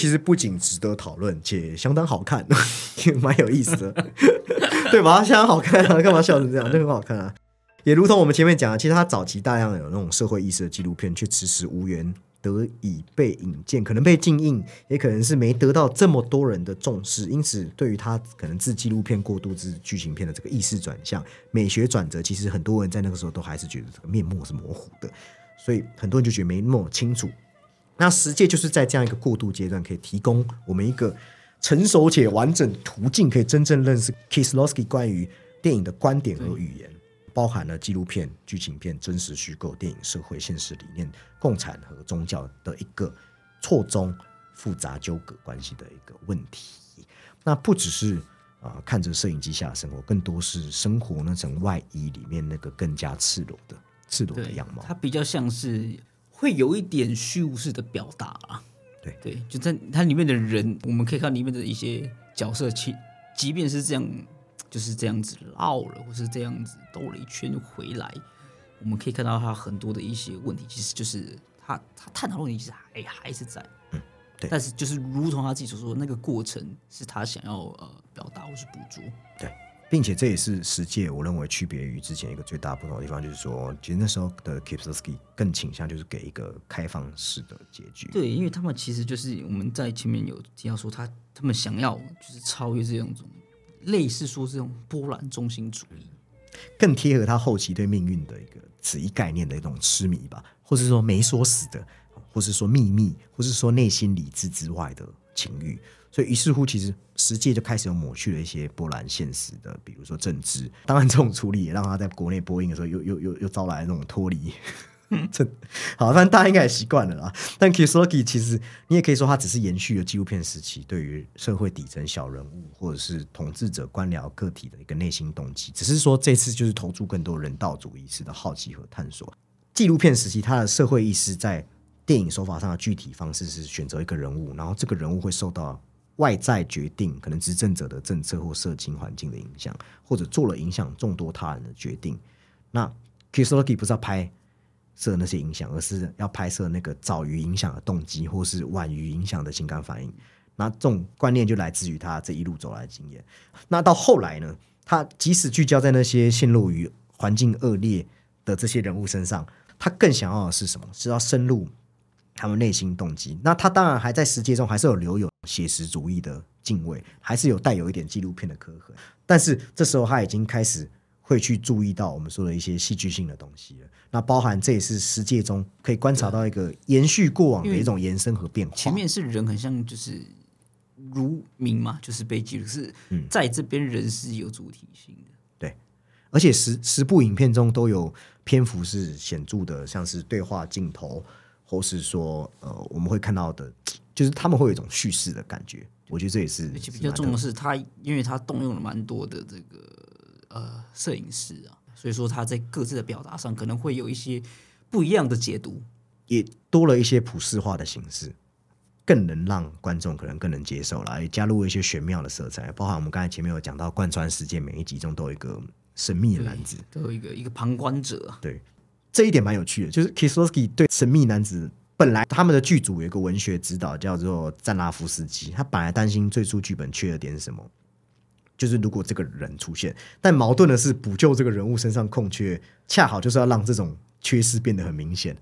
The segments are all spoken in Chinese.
其实不仅值得讨论，且相当好看，也 蛮有意思的，对吧？相当好看啊，干嘛笑成这样？就很好看啊。也如同我们前面讲的，其实他早期大量有那种社会意识的纪录片，却迟迟无缘得以被引荐，可能被禁映，也可能是没得到这么多人的重视。因此，对于他可能自纪录片过渡至剧情片的这个意识转向、美学转折，其实很多人在那个时候都还是觉得这个面目是模糊的，所以很多人就觉得没那么清楚。那实践就是在这样一个过渡阶段，可以提供我们一个成熟且完整途径，可以真正认识 Kieslowski 关于电影的观点和语言。包含了纪录片、剧情片、真实虚构、电影、社会现实理念、共产和宗教的一个错综复杂纠葛关系的一个问题。那不只是啊，看着摄影机下的生活，更多是生活那层外衣里面那个更加赤裸的赤裸的样貌。它比较像是会有一点虚无式的表达啊。对对，就在它里面的人，我们可以看里面的一些角色，其即便是这样。就是这样子绕了，或是这样子兜了一圈回来，我们可以看到他很多的一些问题，其实就是他他探讨的问题其实还还是在，嗯，对。但是就是如同他自己所说，那个过程是他想要呃表达或是捕捉，对，并且这也是实界我认为区别于之前一个最大不同的地方，就是说，其实那时候的 Kipsky 更倾向就是给一个开放式的结局，对，因为他们其实就是我们在前面有提到说，他他们想要就是超越这种种。类似说这种波澜中心主义，更贴合他后期对命运的一个此一概念的一种痴迷吧，或是说没说死的，或是说秘密，或是说内心理智之外的情欲。所以于是乎，其实实际就开始有抹去了一些波兰现实的，比如说政治。当然，这种处理也让他在国内播映的时候，又又又又招来那种脱离。这好，反正大家应该也习惯了啦。但 Kisloki 其实你也可以说，它只是延续了纪录片时期对于社会底层小人物或者是统治者官僚个体的一个内心动机。只是说这次就是投注更多人道主义式的好奇和探索。纪录片时期，它的社会意识在电影手法上的具体方式是选择一个人物，然后这个人物会受到外在决定，可能执政者的政策或社经环境的影响，或者做了影响众多他人的决定。那 Kisloki 不是要拍。摄那些影响，而是要拍摄那个早于影响的动机，或是晚于影响的情感反应。那这种观念就来自于他这一路走来的经验。那到后来呢，他即使聚焦在那些陷入于环境恶劣的这些人物身上，他更想要的是什么？是要深入他们内心动机。那他当然还在实践中还是有留有写实主义的敬畏，还是有带有一点纪录片的刻痕。但是这时候他已经开始。会去注意到我们说的一些戏剧性的东西了。那包含这也是世界中可以观察到一个延续过往的一种延伸和变化。前面是人很像就是如名嘛，就是被记录是在这边人是有主体性的。对，而且十十部影片中都有篇幅是显著的，像是对话镜头，或是说呃我们会看到的，就是他们会有一种叙事的感觉。我觉得这也是而且比较重要的是，他因为他动用了蛮多的这个。呃，摄影师啊，所以说他在各自的表达上可能会有一些不一样的解读，也多了一些普世化的形式，更能让观众可能更能接受了，也加入了一些玄妙的色彩，包含我们刚才前面有讲到贯穿世界每一集中都有一个神秘的男子，都有一个一个旁观者，对这一点蛮有趣的，就是 Kisowski 对神秘男子本来他们的剧组有一个文学指导叫做赞拉夫斯基，他本来担心最初剧本缺了点什么。就是如果这个人出现，但矛盾的是补救这个人物身上空缺，恰好就是要让这种缺失变得很明显，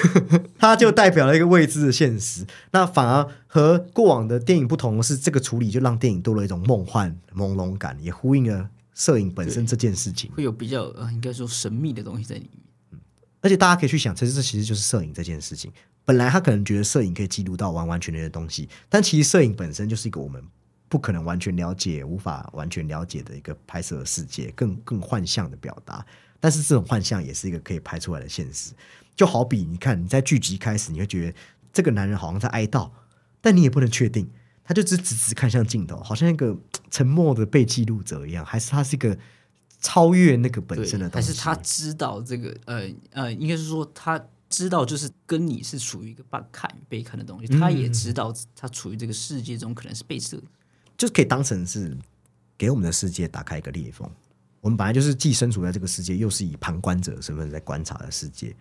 它就代表了一个未知的现实。那反而和过往的电影不同的是，这个处理就让电影多了一种梦幻朦胧感，也呼应了摄影本身这件事情，会有比较呃，应该说神秘的东西在里面。嗯，而且大家可以去想，其实这其实就是摄影这件事情。本来他可能觉得摄影可以记录到完完全全的东西，但其实摄影本身就是一个我们。不可能完全了解，无法完全了解的一个拍摄的世界，更更幻象的表达。但是这种幻象也是一个可以拍出来的现实。就好比你看，你在剧集开始，你会觉得这个男人好像在哀悼，但你也不能确定，他就只直直看向镜头，好像一个沉默的被记录者一样，还是他是一个超越那个本身的东西？还是他知道这个？呃呃，应该是说他知道，就是跟你是处于一个半看与被看的东西，他也知道他处于这个世界中可能是被摄。就是可以当成是给我们的世界打开一个裂缝。我们本来就是既身处在这个世界，又是以旁观者的身份在观察的世界。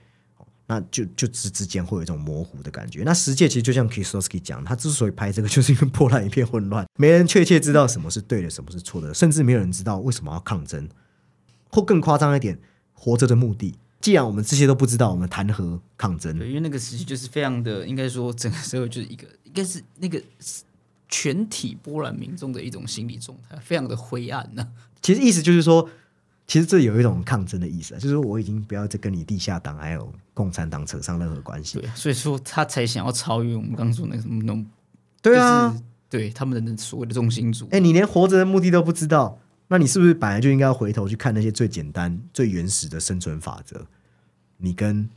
那就就之之间会有一种模糊的感觉。那世界其实就像 Kieslowski 讲，他之所以拍这个，就是因为破烂一片混乱，没人确切知道什么是对的，什么是错的，甚至没有人知道为什么要抗争，或更夸张一点，活着的目的。既然我们这些都不知道，我们谈何抗争？对，因为那个时期就是非常的，应该说整个社会就是一个，应该是那个全体波兰民众的一种心理状态，非常的灰暗呢、其实意思就是说，其实这有一种抗争的意思啊，就是说我已经不要再跟你地下党还有共产党扯上任何关系。对，所以说他才想要超越我们刚刚说那个什么那种，对啊，就是对他们的所谓的中心主义。哎、你连活着的目的都不知道，那你是不是本来就应该要回头去看那些最简单、最原始的生存法则？你跟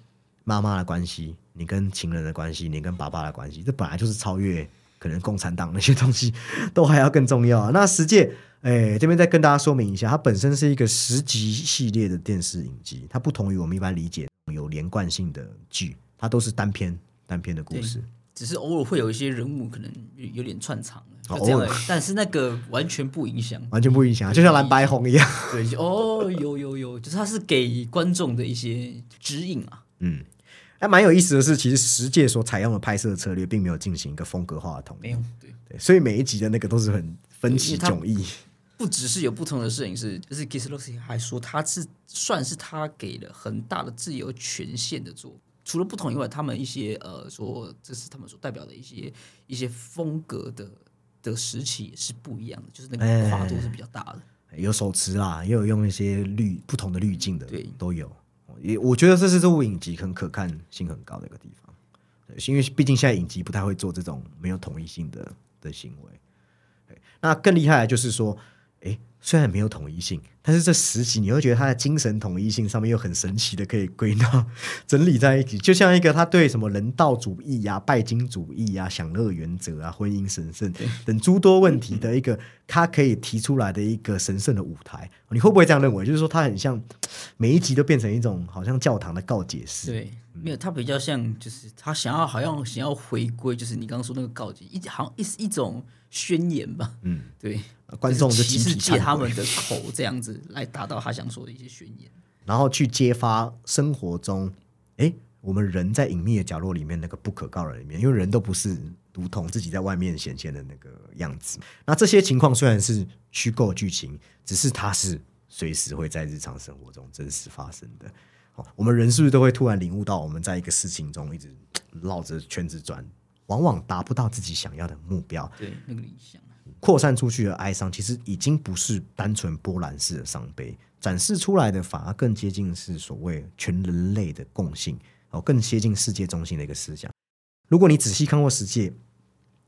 妈妈的关系，你跟情人的关系，你跟爸爸的关系，这本来就是超越可能共产党那些东西，都还要更重要。那十戒，哎，这边再跟大家说明一下，它本身是一个十集系列的电视影集，它不同于我们一般理解有连贯性的剧，它都是单篇单篇的故事。只是偶尔会有一些人物可能有点串场，就这样而已但是那个完全不影响。完全不影响，就像蓝白红一样。对，哦，有有有，就是他是给观众的一些指引啊。嗯，还蛮有意思的是，其实十届所采用的拍摄策略并没有进行一个风格化的统一没有，，对，对，所以每一集的那个都是很分歧迥异。不只是有不同的摄影师，就是 k i s l o s k i 还说他是算是他给了很大的自由权限的做。除了不同以外，他们一些呃说这是他们所代表的一些一些风格的的时期也是不一样的，就是那个跨度是比较大的。有手持啦，也有用一些滤不同的滤镜的，对都有。也我觉得这是这部影集很可看性很高的一个地方，对，因为毕竟现在影集不太会做这种没有统一性的的行为。那更厉害的就是说，诶，虽然没有统一性，但是这十集你会觉得它的精神统一性上面又很神奇的可以归纳整理在一起，就像一个他对什么人道主义呀、拜金主义啊、享乐原则啊、婚姻神圣等诸多问题的一个，他可以提出来的一个神圣的舞台。你会不会这样认为？就是说，它很像每一集都变成一种好像教堂的告解式。对，没有，他比较像，就是他想要好像想要回归，就是你刚刚说那个告解，一好像一一种宣言吧。嗯，对，观众就集体借他们的口这样子来达到他想说的一些宣言。然后去揭发生活中，诶，我们人在隐秘的角落里面那个不可告人里面，因为人都不是如同自己在外面显现的那个样子。那这些情况虽然是虚构剧情，只是它是随时会在日常生活中真实发生的。好，我们人是不是都会突然领悟到，我们在一个事情中一直绕着圈子转，往往达不到自己想要的目标，对，那个理想。扩散出去的哀伤，其实已经不是单纯波兰式的伤悲，展示出来的反而更接近是所谓全人类的共性，哦，更接近世界中心的一个思想。如果你仔细看过世界，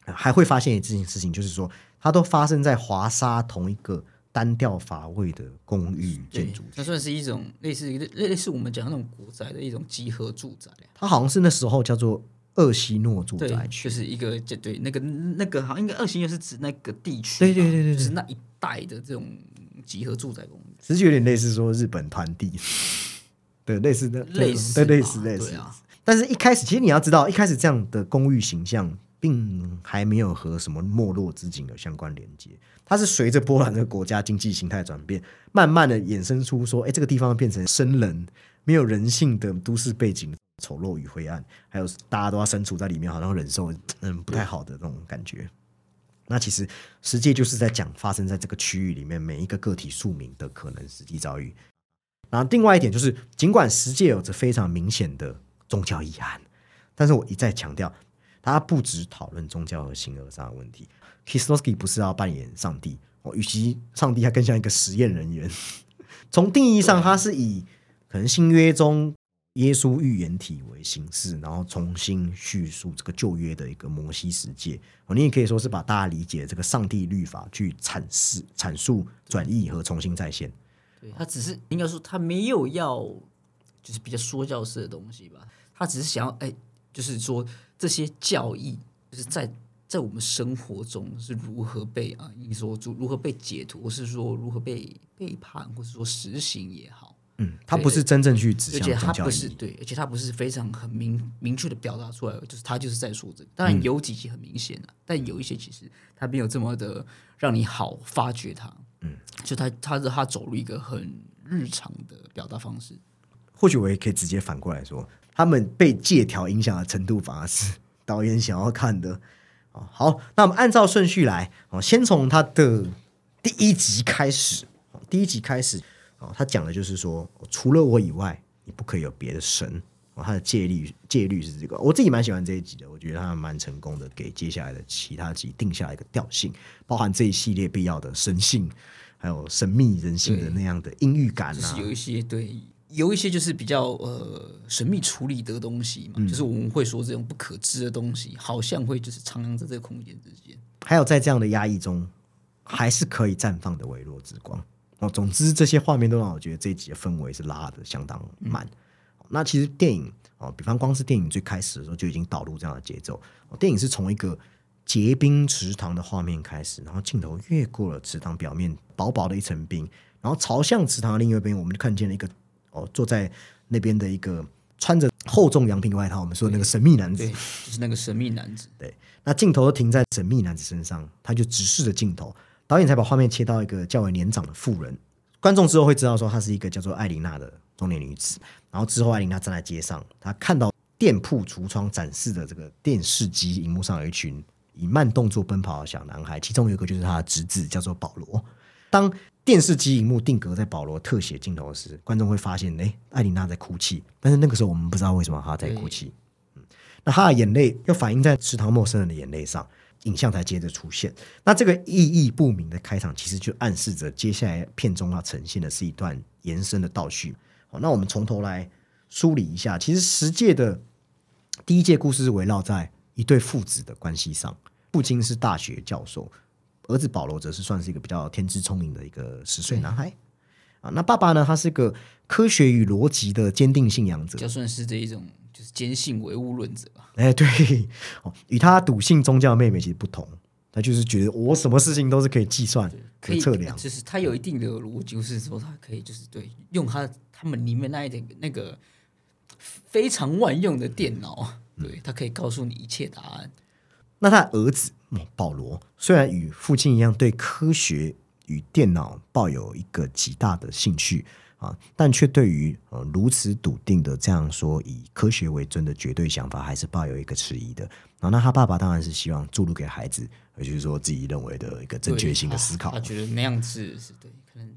呃还会发现一件事情，就是说它都发生在华沙同一个单调乏味的公寓建筑，它算是一种类似类类似我们讲的那种古宅的一种集合住宅啊。它好像是那时候叫做厄西诺住宅，区。就，是一个就对那个那个好像应该二型就是指那个地区，对对对对对就是那一带的这种集合住宅公寓，其实有点类似说日本团地，对，类似的，类似对，类似类似。啊，但是，一开始其实你要知道，一开始这样的公寓形象，并还没有和什么没落之景有相关连接。它是随着波兰的国家经济形态转变，慢慢的衍生出说，哎，这个地方变成生人没有人性的都市背景，丑陋与灰暗，还有大家都要身处在里面，好像忍受嗯不太好的那种感觉。那其实实际就是在讲发生在这个区域里面每一个个体庶民的可能实际遭遇。然后另外一点就是，尽管实界有着非常明显的宗教意涵，但是我一再强调，他不只讨论宗教和形而上的问题。Kislowski 不是要扮演上帝哦，与其上帝，他更像一个实验人员。从定义上，他是以可能新约中耶稣预言体为形式，然后重新叙述这个旧约的一个摩西世界。哦，你也可以说是把大家理解这个上帝律法去阐释、阐述、转译和重新再现。对他只是应该说他没有要就是比较说教式的东西吧，他只是想要哎，就是说这些教义就是在在我们生活中是如何被啊，你说如如何被解读，或是说如何被背叛，或是说实行也好，嗯，他不是真正去指向宗教意义。不是对，而且他不是非常很明明确的表达出来，就是他就是在说这个。当然有几集很明显的、但有一些其实他没有这么的让你好发掘它。嗯，就他他是他走入一个很日常的表达方式。或许我也可以直接反过来说，他们被借条影响的程度，反而是导演想要看的。哦，好，那我们按照顺序来哦，先从他的第一集开始。第一集开始哦，他讲的就是说，除了我以外，你不可以有别的神。哦，他的戒律戒律是这个，我自己蛮喜欢这一集的，我觉得他蛮成功的，给接下来的其他集定下一个调性，包含这一系列必要的神性，还有神秘人性的那样的阴郁感啊，有一些对。有一些就是比较呃神秘处理的东西嘛，就是我们会说这种不可知的东西，好像会就是徜徉在这个空间之间。还有在这样的压抑中，还是可以绽放的微弱之光哦。总之，这些画面都让我觉得这一集的氛围是拉的相当满。那其实电影哦，比方光是电影最开始的时候就已经导入这样的节奏。电影是从一个结冰池塘的画面开始，然后镜头越过了池塘表面薄薄的一层冰，然后朝向池塘的另一边，我们就看见了一个。哦，坐在那边的一个穿着厚重羊皮外套，我们说那个神秘男子，就是那个神秘男子。对，那镜头都停在神秘男子身上，他就直视着镜头，导演才把画面切到一个较为年长的妇人。观众之后会知道说，她是一个叫做艾琳娜的中年女子。然后之后，艾琳娜站在街上，她看到店铺橱窗展示的这个电视机荧幕上有一群以慢动作奔跑的小男孩，其中有一个就是她的侄子，叫做保罗。当电视机荧幕定格在保罗特写镜头时，观众会发现，哎，艾琳娜在哭泣。但是那个时候我们不知道为什么她在哭泣。嗯，那她的眼泪又反映在池塘陌生人的眼泪上，影像才接着出现。那这个意义不明的开场，其实就暗示着接下来片中要呈现的是一段延伸的倒叙。好，那我们从头来梳理一下。其实十届的第一届故事是围绕在一对父子的关系上，父亲是大学教授。儿子保罗则是算是一个比较天资聪明的一个十岁男孩啊。那爸爸呢？他是个科学与逻辑的坚定信仰者，就算是这一种就是坚信唯物论者吧。哎，对哦，与他笃信宗教的妹妹其实不同，他就是觉得我什么事情都是可以计算、可以测量，就是他有一定的逻辑，就是说他可以就是对用他他们里面那一点那个非常万用的电脑，对他可以告诉你一切答案。那他儿子保罗虽然与父亲一样对科学与电脑抱有一个极大的兴趣啊，但却对于呃如此笃定的这样说以科学为尊的绝对想法，还是抱有一个迟疑的啊。那他爸爸当然是希望注入给孩子，也就是说自己认为的一个正确性的思考。他觉得那样子是对，可能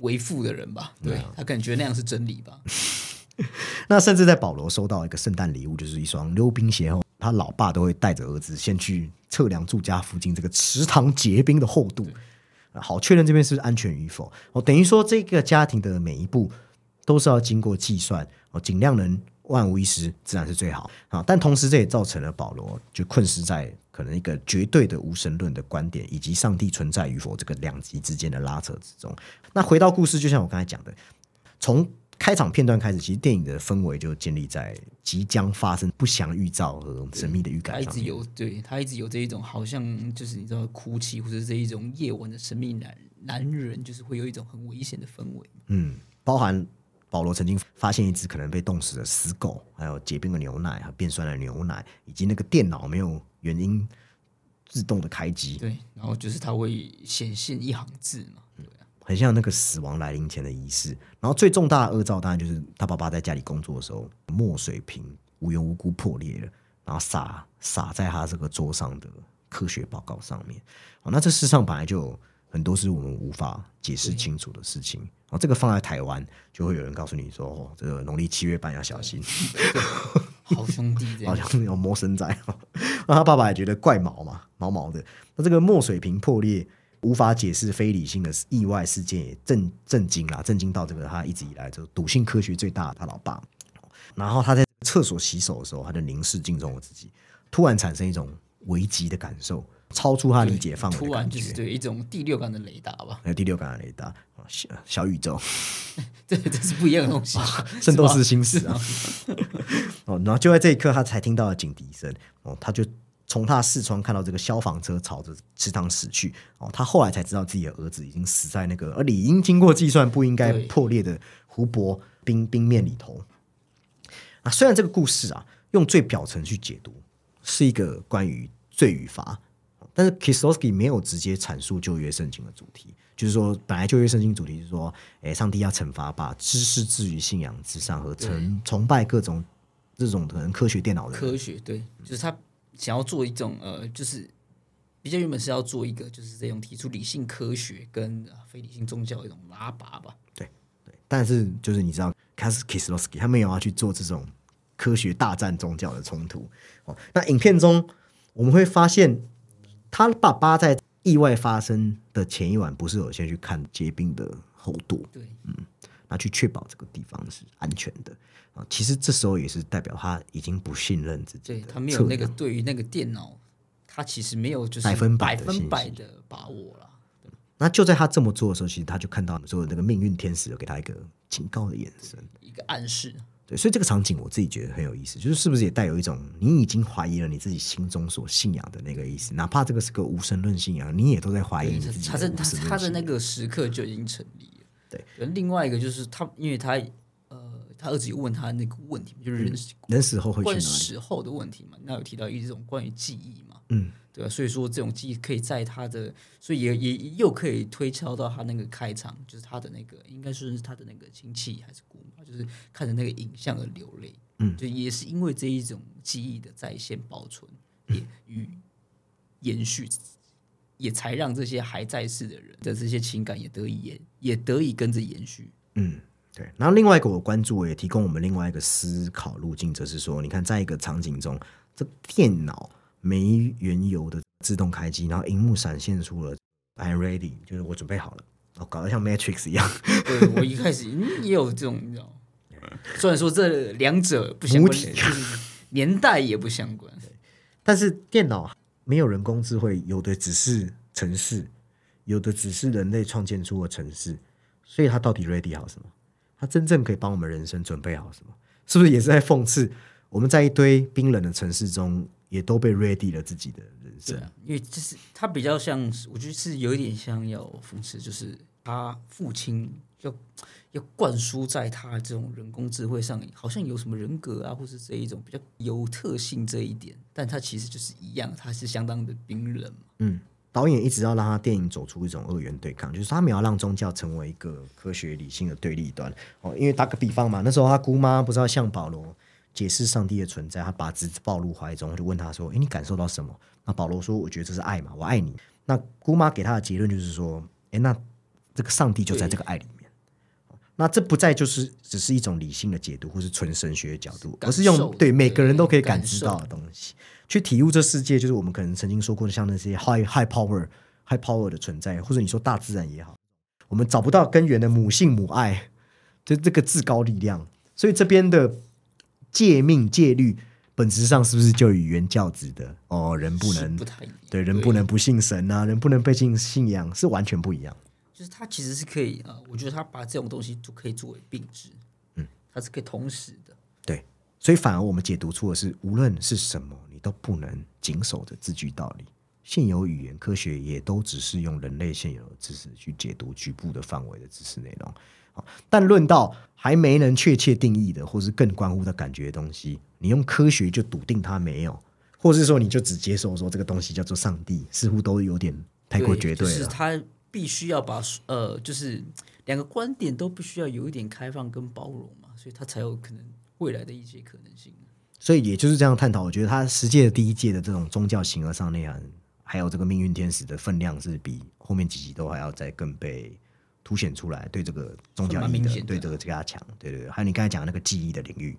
为父的人吧，对他感觉那样是真理吧。那甚至在保罗收到一个圣诞礼物，就是一双溜冰鞋后。他老爸都会带着儿子先去测量住家附近这个池塘结冰的厚度，好确认这边是安全与否。哦，等于说这个家庭的每一步都是要经过计算，哦，尽量能万无一失，自然是最好啊。但同时，这也造成了保罗就困死在可能一个绝对的无神论的观点，以及上帝存在与否这个两极之间的拉扯之中。那回到故事，就像我刚才讲的，从开场片段开始，其实电影的氛围就建立在即将发生不祥预兆和神秘的预感上。他一直有对他一直有这一种，好像就是你知道哭泣，或者这一种夜晚的神秘男男人，就是会有一种很危险的氛围。嗯，包含保罗曾经发现一只可能被冻死的死狗，还有结冰的牛奶和变酸的牛奶，以及那个电脑没有原因自动的开机。对，然后就是它会显现一行字嘛。很像那个死亡来临前的仪式，然后最重大的恶兆当然就是他爸爸在家里工作的时候，墨水瓶无缘无故破裂了，然后洒洒在他这个桌上的科学报告上面。哦，那这世上本来就有很多是我们无法解释清楚的事情。然后，这个放在台湾，就会有人告诉你说：“哦，这个农历七月半要小心，好兄弟，好像有魔神在。”那他爸爸也觉得怪毛嘛，毛毛的。那这个墨水瓶破裂。无法解释非理性的意外事件也震震惊啦，震惊到这个他一直以来就笃信科学最大的他老爸。然后他在厕所洗手的时候，他就凝视镜中的自己，突然产生一种危急的感受，超出他理解范围突然就是对一种第六感的雷达吧？有第六感的雷达小小宇宙，这这是不一样的东西，圣斗士星矢啊。哦，然后就在这一刻，他才听到了警笛声。哦，他就。从他视窗看到这个消防车朝着池塘驶去，哦，他后来才知道自己的儿子已经死在那个而理应经过计算不应该破裂的湖泊冰冰面里头。啊，虽然这个故事啊，用最表层去解读，是一个关于罪与罚，但是 Kieslowski 没有直接阐述旧约圣经的主题，就是说，本来旧约圣经主题是说，诶，上帝要惩罚把知识置于信仰之上和崇崇拜各种这种可能科学电脑的科学对，就是他想要做一种呃，就是比较原本是要做一个，就是这种提出理性科学跟呃非理性宗教的一种拉拔吧。对对，但是就是你知道，他是 Kieslowski，他没有要去做这种科学大战宗教的冲突。哦，那影片中我们会发现，他爸爸在意外发生的前一晚，不是有先去看结冰的厚度，对，那去确保这个地方是安全的啊。其实这时候也是代表他已经不信任自己对他没有那个对于那个电脑，他其实没有就是百分百的把握了。那就在他这么做的时候，其实他就看到所有那个命运天使有给他一个警告的眼神。一个暗示，对，所以这个场景我自己觉得很有意思，就是是不是也带有一种你已经怀疑了你自己心中所信仰的那个意思，哪怕这个是个无神论信仰，你也都在怀疑你自己他的他的那个时刻就已经成立了。对，另外一个就是他，因为他呃，他儿子有问他那个问题，就是人死人死后会去关？死后的问题嘛，那有提到一种关于记忆嘛，嗯，对吧、所以说这种记忆可以在他的，所以也也又可以推敲到他那个开场，就是他的那个应该是他的那个亲戚还是姑妈，就是看着那个影像而流泪，嗯，就也是因为这一种记忆的在线保存，也与延续，也才让这些还在世的人的这些情感也得以延也得以跟着延续。嗯，对。然后另外一个我关注，也提供我们另外一个思考路径，则是说，你看，在一个场景中，这电脑没缘由的自动开机，然后荧幕闪现出了 “I'm ready”，就是我准备好了，哦，搞得像 Matrix 一样。对我一开始嗯也有这种，你知道，虽然说这两者不相关，就是年代也不相关。但是电脑没有人工智慧，有的只是城市，有的只是人类创建出的城市，所以它到底 ready 好什么？它真正可以帮我们人生准备好什么？是不是也是在讽刺我们在一堆冰冷的城市中，也都被 ready 了自己的人生？因为这是它比较像，我觉得是有一点像要讽刺，就是他父亲要要灌输在他这种人工智慧上，好像有什么人格啊，或是这一种比较有特性这一点，但他其实就是一样，他是相当的冰冷。嗯，导演一直要让他电影走出一种二元对抗，就是他们要让宗教成为一个科学理性的对立端。哦，因为打个比方嘛，那时候他姑妈不知道向保罗解释上帝的存在，他把侄子抱入怀中，就问他说：“诶，你感受到什么？”那保罗说：“我觉得这是爱嘛，我爱你。”那姑妈给他的结论就是说：“诶，那这个上帝就在这个爱里面。”那这不再就是只是一种理性的解读，或是纯神学的角度，而是用对每个人都可以感知到的东西，去体悟这世界，就是我们可能曾经说过的，像那些 high high power high power 的存在，或者你说大自然也好，我们找不到根源的母性母爱，就这个至高力量。所以这边的戒命戒律，本质上是不是就与原教旨的哦，人不能对人不能不信神啊，人不能背信信仰，是完全不一样。就是它其实是可以啊、呃我觉得它把这种东西都可以作为并置，嗯，它是可以同时的。对，所以反而我们解读出的是，无论是什么，你都不能谨守着字句道理。现有语言科学也都只是用人类现有的知识去解读局部的范围的知识内容。好但论到还没能确切定义的，或是更关乎的感觉的东西，你用科学就笃定它没有，或是说你就只接受说这个东西叫做上帝，似乎都有点太过绝对了。就是他必须要把呃，就是两个观点都必须要有一点开放跟包容嘛，所以他才有可能未来的一些可能性。所以也就是这样探讨，我觉得他十届的第一届的这种宗教形而上内涵，还有这个命运天使的分量，是比后面几集都还要再更被凸显出来。对这个宗教意义的明显，的对这个加强，对对对，还有你刚才讲的那个记忆的领域，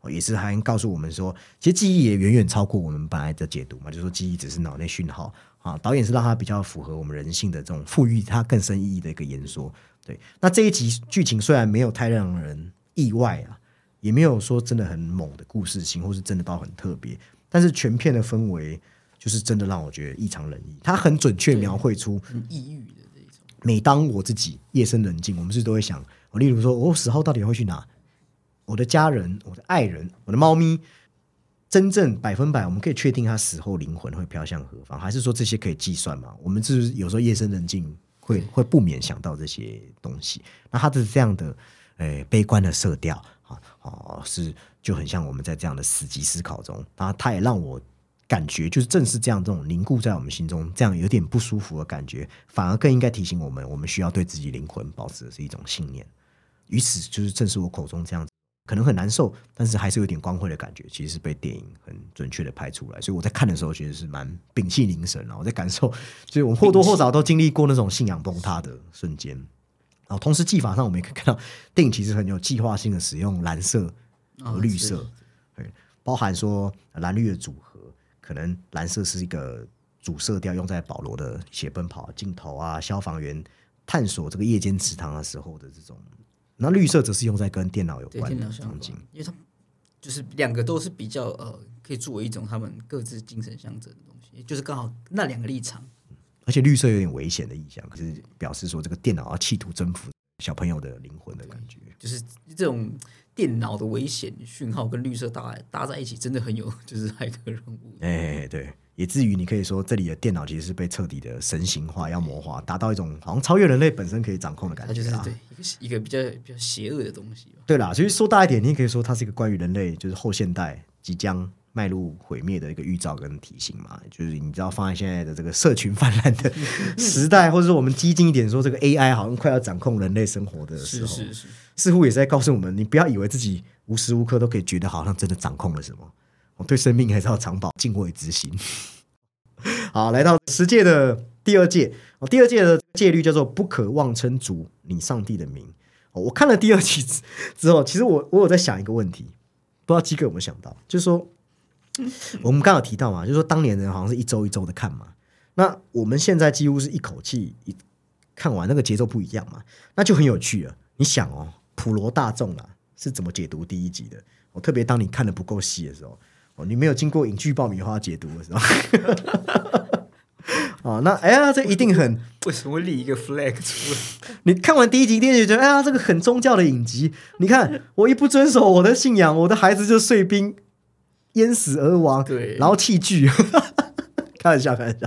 哦，也是还告诉我们说，其实记忆也远远超过我们本来的解读嘛，就是说记忆只是脑内讯号啊。导演是让它比较符合我们人性的这种赋予它更深意义的一个演说。对，那这一集剧情虽然没有太让人意外啊，也没有说真的很猛的故事性，或是真的到很特别，但是全片的氛围就是真的让我觉得异常冷意。它很准确描绘出，很抑郁的这一种，每当我自己夜深人静，我们是都会想，我例如说，我死后到底会去哪？我的家人、我的爱人、我的猫咪，真正百分百我们可以确定他死后灵魂会飘向何方，还是说这些可以计算吗？我们是不是有时候夜深人静会会不免想到这些东西？那它的这样的呃悲观的色调啊哦是就很像我们在这样的死寂思考中，然后它也让我感觉，就是正是这样这种凝固在我们心中，这样有点不舒服的感觉，反而更应该提醒我们，我们需要对自己灵魂保持的是一种信念。于此，就是正是我口中这样，可能很难受，但是还是有点光辉的感觉，其实是被电影很准确的拍出来。所以我在看的时候，其实是蛮屏气凝神然后我在感受，所以我们或多或少都经历过那种信仰崩塌的瞬间。然后，同时技法上，我们也可以看到，电影其实很有计划性的使用蓝色和绿色，对，包含说蓝绿的组合。可能蓝色是一个主色调，用在保罗的血奔跑镜头啊，消防员探索这个夜间池塘的时候的这种。那绿色则是用在跟电脑有关的场景，因为它就是两个都是比较呃，可以作为一种他们各自精神象征的东西，就是刚好那两个立场。而且绿色有点危险的意象，可是表示说这个电脑要企图征服小朋友的灵魂的感觉，就是这种。电脑的危险讯号跟绿色搭搭在一起，真的很有就是骇客任务。哎，对，以至于你可以说，这里的电脑其实是被彻底的神形化、妖魔化，达到一种好像超越人类本身可以掌控的感觉。就是对一个一个比较比较邪恶的东西。对啦，其实说大一点，你也可以说它是一个关于人类就是后现代即将。迈入毁灭的一个预兆跟提醒嘛，就是你知道放在现在的这个社群泛滥的 时代，或者说我们激进一点说，这个 AI 好像快要掌控人类生活的时候，是是是，似乎也是在告诉我们，你不要以为自己无时无刻都可以觉得好像真的掌控了什么，我对生命还是要长保敬畏之心。好，来到十届的第二届，哦，第二届的戒律叫做不可妄称主你上帝的名。哦，我看了第二期之后，其实我我有在想一个问题，不知道基哥有没有想到，就是说。我们刚有提到嘛，就是说当年人好像是一周一周的看嘛，那我们现在几乎是一口气一看完，那个节奏不一样嘛，那就很有趣了。你想哦，普罗大众啊是怎么解读第一集的？我特别当你看的不够细的时候，哦，你没有经过影剧爆米花解读的时候，哦，那哎呀，这一定很 为什么立一个 flag 出来？你看完第一集，第二集觉得哎呀，这个很宗教的影集。你看我一不遵守我的信仰，我的孩子就碎冰。淹死而亡，对，然后弃剧，开玩笑，开玩笑。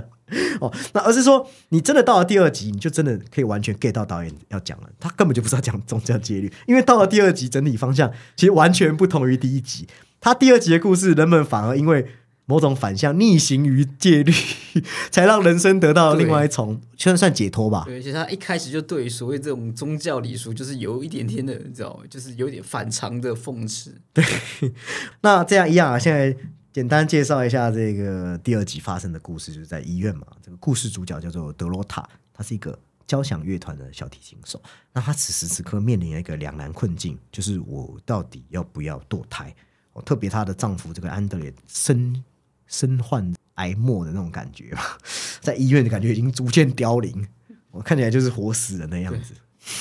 哦，那而是说，你真的到了第二集，你就真的可以完全 get 到导演要讲了。他根本就不是要讲宗教戒律，因为到了第二集，整体方向其实完全不同于第一集。他第二集的故事，人们反而因为。某种反向逆行于戒律，才让人生得到另外一重，算算解脱吧。对，而且他一开始就对所谓这种宗教礼俗，就是有一点点的，你知道吗？就是有点反常的讽刺。对，那这样一样啊。现在简单介绍一下这个第二集发生的故事，就是在医院嘛。这个故事主角叫做德罗塔，他是一个交响乐团的小提琴手。那他此时此刻面临一个两难困境，就是我到底要不要堕胎？哦，特别她的丈夫这个安德烈身。身患癌末的那种感觉吧，在医院的感觉已经逐渐凋零，我看起来就是活死人的样子。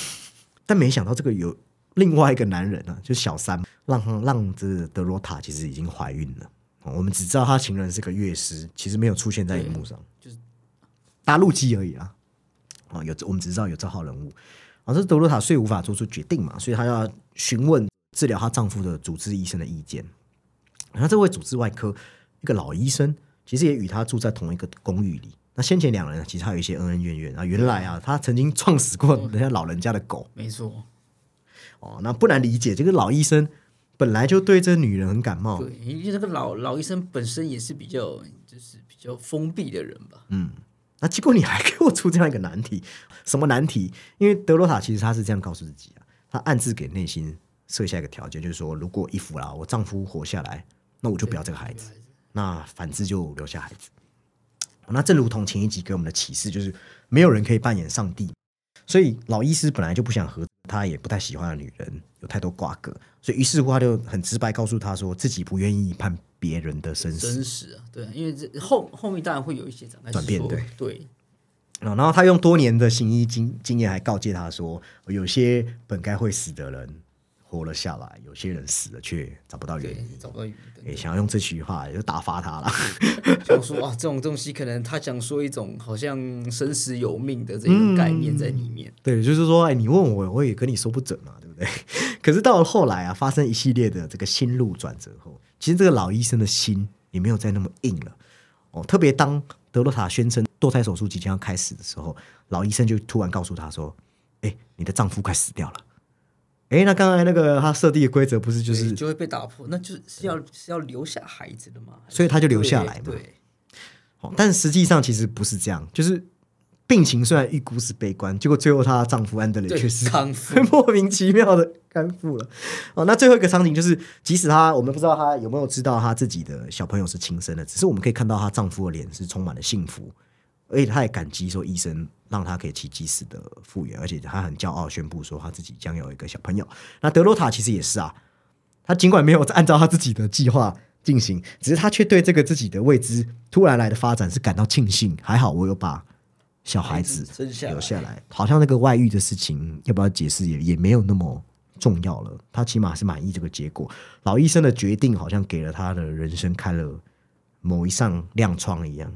但没想到这个有另外一个男人啊，就小三，让让这德罗塔其实已经怀孕了。我们只知道他情人是个乐师，其实没有出现在荧幕上，就是搭路机而已啊。啊，有我们只知道有这号人物啊，这德罗塔虽无法做出决定嘛，所以他要询问治疗她丈夫的主治医生的意见。然后这位主治外科。一个老医生其实也与她住在同一个公寓里。那先前两人其实还有一些恩恩怨怨啊。原来啊，他曾经撞死过人家老人家的狗。没错。哦，那不难理解，这个老医生本来就对这女人很感冒。对，因为这个老老医生本身也是比较就是比较封闭的人吧。嗯。那结果你还给我出这样一个难题？什么难题？因为德罗塔其实他是这样告诉自己啊，他暗自给内心设下一个条件，就是说，如果一夫啦我丈夫活下来，那我就不要这个孩子。那反之就留下孩子。那正如同前一集给我们的启示，就是没有人可以扮演上帝，所以老医师本来就不想和他也不太喜欢的女人有太多瓜葛，所以于是乎他就很直白告诉他说自己不愿意判别人的生死。生死啊，对，因为这后后面当然会有一些转变，对对。然后他用多年的行医经经验还告诫他说，有些本该会死的人。活了下来，有些人死了却找不到原因，找不到原因。哎，想要用这句话就打发他了。想说啊，这种东西可能他想说一种好像生死有命的这种概念在里面。对，就是说，哎，你问我，我也跟你说不准嘛，对不对？可是到了后来啊，发生一系列的这个心路转折后，其实这个老医生的心也没有再那么硬了。哦，特别当德罗塔宣称堕胎手术即将要开始的时候，老医生就突然告诉他说：“哎，你的丈夫快死掉了。”哎，那刚才那个他设定的规则不是就是，就会被打破，那就是要是要留下孩子的嘛，所以他就留下来嘛。对，对。哦但实际上其实不是这样，就是病情虽然预估是悲观，结果最后她的丈夫安德烈对却是康复。莫名其妙的康复了。哦，那最后一个场景就是，即使她我们不知道她有没有知道她自己的小朋友是亲生的，只是我们可以看到她丈夫的脸是充满了幸福，而且他也感激说医生让他可以奇迹似的复原，而且他很骄傲宣布说他自己将有一个小朋友。那德罗塔其实也是啊，他尽管没有按照他自己的计划进行，只是他却对这个自己的未知突然来的发展是感到庆幸。还好我有把小孩子留下来，好像那个外遇的事情要不要解释也也没有那么重要了。他起码是满意这个结果。老医生的决定好像给了他的人生开了某一扇亮窗一样。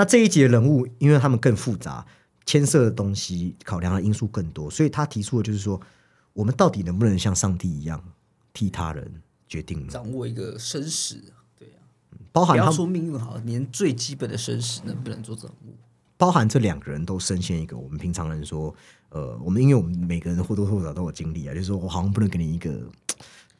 那这一集的人物，因为他们更复杂，牵涉的东西、考量的因素更多，所以他提出的就是说，我们到底能不能像上帝一样替他人决定呢？掌握一个生死，对啊，包含他们不要说命运好，连最基本的生死能不能做掌握？包含这两个人都深陷一个我们平常人说，呃，我们因为我们每个人或多或少都有经历啊，就是说我好像不能给你一个，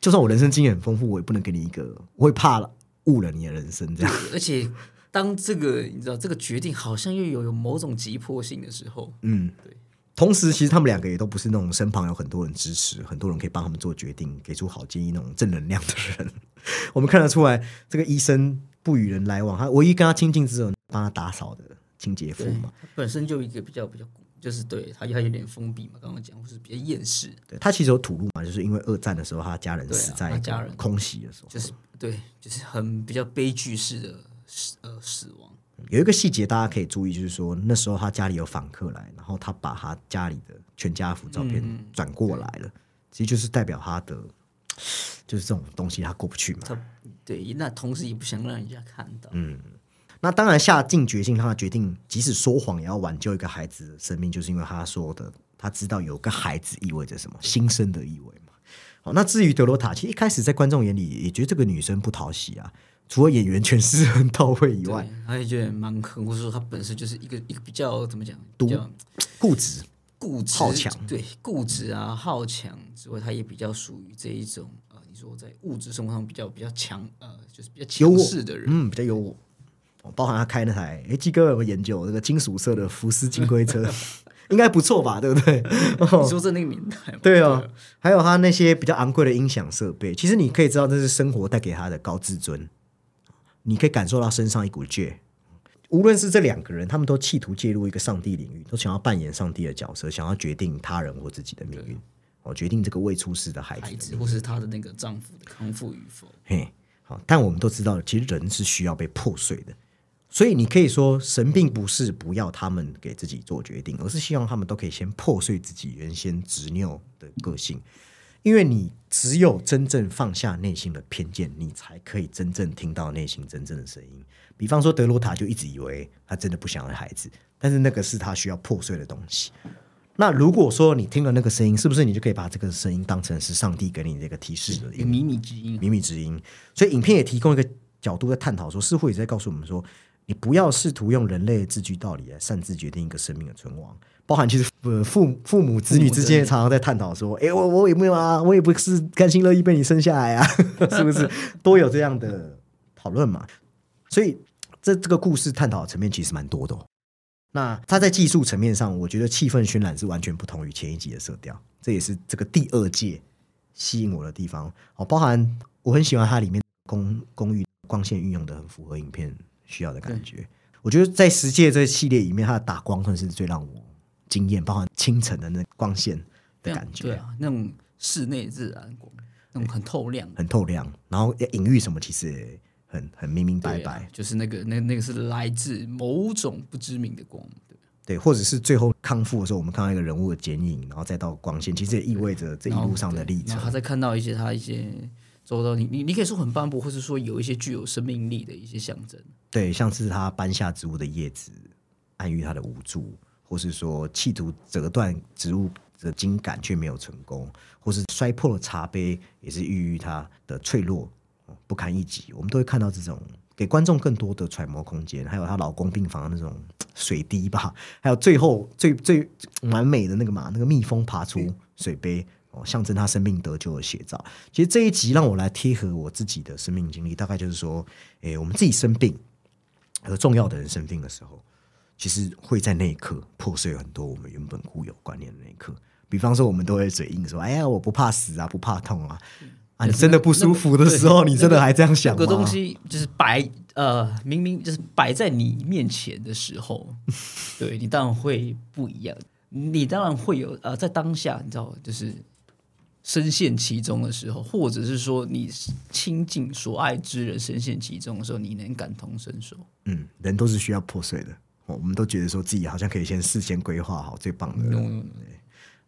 就算我人生经验很丰富，我也不能给你一个，我会怕误了你的人生这样。而且当这个你知道这个决定好像又有有某种急迫性的时候，嗯，对。同时，其实他们两个也都不是那种身旁有很多人支持、很多人可以帮他们做决定、给出好建议那种正能量的人。我们看得出来，这个医生不与人来往，他唯一跟他亲近只有帮他打扫的清洁妇嘛。，他本身就一个比较比较就是对他他有点封闭嘛，刚刚讲或是比较厌世，对他其实有吐露嘛，就是因为二战的时候，他家人死在家人空袭的时候，就是对，就是很比较悲剧式的死呃死亡。有一个细节大家可以注意，就是说那时候他家里有访客来，然后他把他家里的全家福照片嗯转过来了，其实就是代表他的就是这种东西他过不去嘛。他对，那同时也不想让人家看到，嗯那当然下定决心，他决定即使说谎也要挽救一个孩子的生命，就是因为他说的，他知道有个孩子意味着什么，新生的意味嘛。好，那至于德罗塔，其实一开始在观众眼里也觉得这个女生不讨喜啊，除了演员诠释很到位以外对，，他也觉得蛮坑，或者说他本身就是一个一个比较怎么讲，比较固执，固执、好强对固执啊、好强之外，他也比较属于这一种呃，你说在物质生活上比较比较强呃，就是比较强势的人。嗯，比较有我。哦包含他开那台，哎，基哥有没有研究这个金属色的福斯金龟车？应该不错吧，对不对？你说 在那个年代嘛，对哦，还有他那些比较昂贵的音响设备，其实你可以知道，这是生活带给他的高自尊。你可以感受到身上一股倔。无论是这两个人，他们都企图介入一个上帝领域，都想要扮演上帝的角色，想要决定他人或自己的命运，哦，决定这个未出世的孩子的孩子或是他的那个丈夫的康复与否。嘿，好，但我们都知道，其实人是需要被破碎的，所以你可以说，神并不是不要他们给自己做决定，而是希望他们都可以先破碎自己原先执拗的个性，因为你只有真正放下内心的偏见，你才可以真正听到内心真正的声音。比方说，德罗塔就一直以为他真的不想要孩子，但是那个是他需要破碎的东西。那如果说你听了那个声音，是不是你就可以把这个声音当成是上帝给你的一个提示的一个靡靡之音，秘密之音。所以影片也提供一个角度在探讨说，似乎也在告诉我们说，你不要试图用人类的自居道理来擅自决定一个生命的存亡。包含其实呃父父母子女之间也常常在探讨说，哎、我我也没有啊，我也不是甘心乐意被你生下来啊，是不是？都有这样的讨论嘛。所以这这个故事探讨的层面其实蛮多的、哦。那它在技术层面上，我觉得气氛渲染是完全不同于前一集的色调，这也是这个第二届吸引我的地方。哦，包含我很喜欢它里面公公寓光线运用的很符合影片需要的感觉。我觉得在十届这个系列里面，它的打光算是最让我惊艳，包含清晨的那光线的感觉，对啊，那种室内自然光，那种很透亮，很透亮，然后隐喻什么其实也很很明明白白。就是那个那那个是来自某种不知名的光，对对，或者是最后康复的时候，我们看到一个人物的剪影，然后再到光线，其实也意味着这一路上的历程然后。他再看到一些他一些周遭，你你你可以说很斑驳，或是说有一些具有生命力的一些象征。对，像是他搬下植物的叶子，暗喻他的无助，或是说企图折断植物的茎秆却没有成功，或是摔破了茶杯，也是寓意他的脆弱、不堪一击。我们都会看到这种给观众更多的揣摩空间，还有她老公病房的那种水滴吧，还有最后最最完美的那个嘛，那个蜜蜂爬出水杯哦，象征他生命得救的写照。其实这一集让我来贴合我自己的生命经历，大概就是说，诶，我们自己生病和重要的人生病的时候，其实会在那一刻破碎很多我们原本固有观念的那一刻。比方说，我们都会嘴硬说：“哎呀，我不怕死啊，不怕痛啊。”啊，你真的不舒服的时候，你真的还这样想吗？这个东西就是摆呃，明明就是摆在你面前的时候，对你当然会不一样。你当然会有呃，在当下，你知道，就是深陷其中的时候，或者是说你亲近所爱之人深陷其中的时候，你能感同身受。嗯，人都是需要破碎的。我们都觉得说自己好像可以先事先规划好最棒的。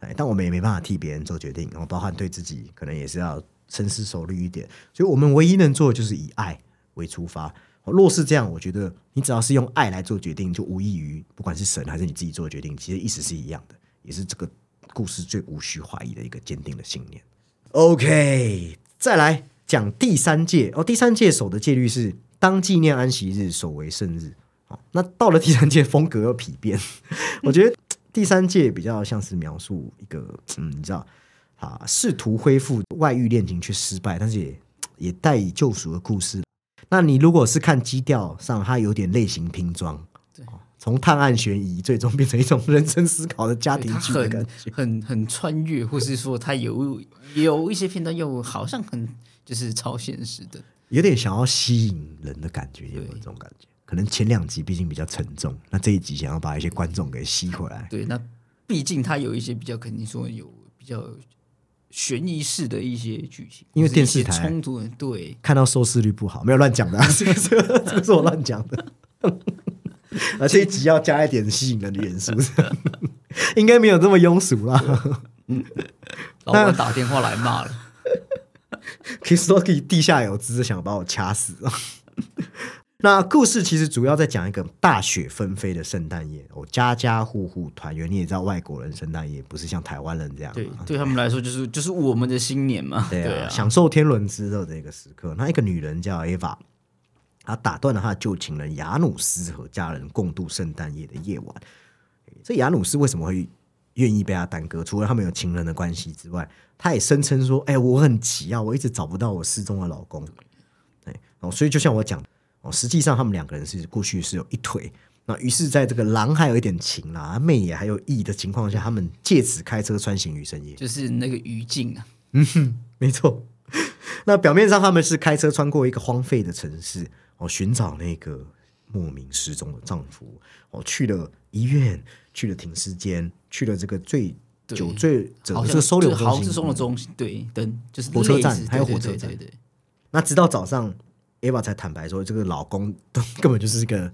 哎，但我们也没办法替别人做决定，然后包含对自己，可能也是要深思熟虑一点。所以，我们唯一能做的就是以爱为出发。若是这样，我觉得你只要是用爱来做决定，就无异于不管是神还是你自己做的决定，其实意思是一样的，也是这个故事最无需怀疑的一个坚定的信念。OK，再来讲第三届哦，第三届守的戒律是当纪念安息日，守为圣日。好，那到了第三届，风格又疲变，我觉得。第三届比较像是描述一个，嗯，你知道，啊，试图恢复外遇恋情却失败，但是也也带以救赎的故事。那你如果是看基调上，它有点类型拼装，对，从探案悬疑最终变成一种人生思考的家庭剧的感觉，很很穿越，或是说它有有一些片段又好像很就是超现实的，有点想要吸引人的感觉，有没有这种感觉？可能前两集毕竟比较沉重，那这一集想要把一些观众给吸回来。对，那毕竟它有一些比较肯定说有比较悬疑式的一些剧情，因为电视台冲突，对，看到收视率不好，没有乱讲的，这个这个是我乱讲的。而这一集要加一点吸引人的元素，应该没有这么庸俗啦。嗯，老板打电话来骂了 k i s s o k 地下有知，想把我掐死啊！那故事其实主要在讲一个大雪纷飞的圣诞夜，哦，家家户户团圆。你也知道，外国人圣诞夜不是像台湾人这样，对，对他们来说就是就是我们的新年嘛，对啊，享受天伦之乐的一个时刻。那一个女人叫 Eva，她打断了她的旧情人雅努斯和家人共度圣诞夜的夜晚。这雅努斯为什么会愿意被她耽搁？除了他们有情人的关系之外，他也声称说：“哎，我很急啊，我一直找不到我失踪的老公。”对，哦，所以就像我讲。哦，实际上他们两个人是过去是有一腿，那于是在这个狼还有一点情啦，妹也还有意的情况下，他们借此开车穿行于深夜，就是那个余烬啊，嗯哼，没错。那表面上他们是开车穿过一个荒废的城市，哦，寻找那个莫名失踪的丈夫，哦，去了医院，去了停尸间，去了这个最酒醉者这个收留中心，收留中心，对，等就是火车站，还有火车站，对。那直到早上。Eva 才坦白说，这个老公都根本就是一个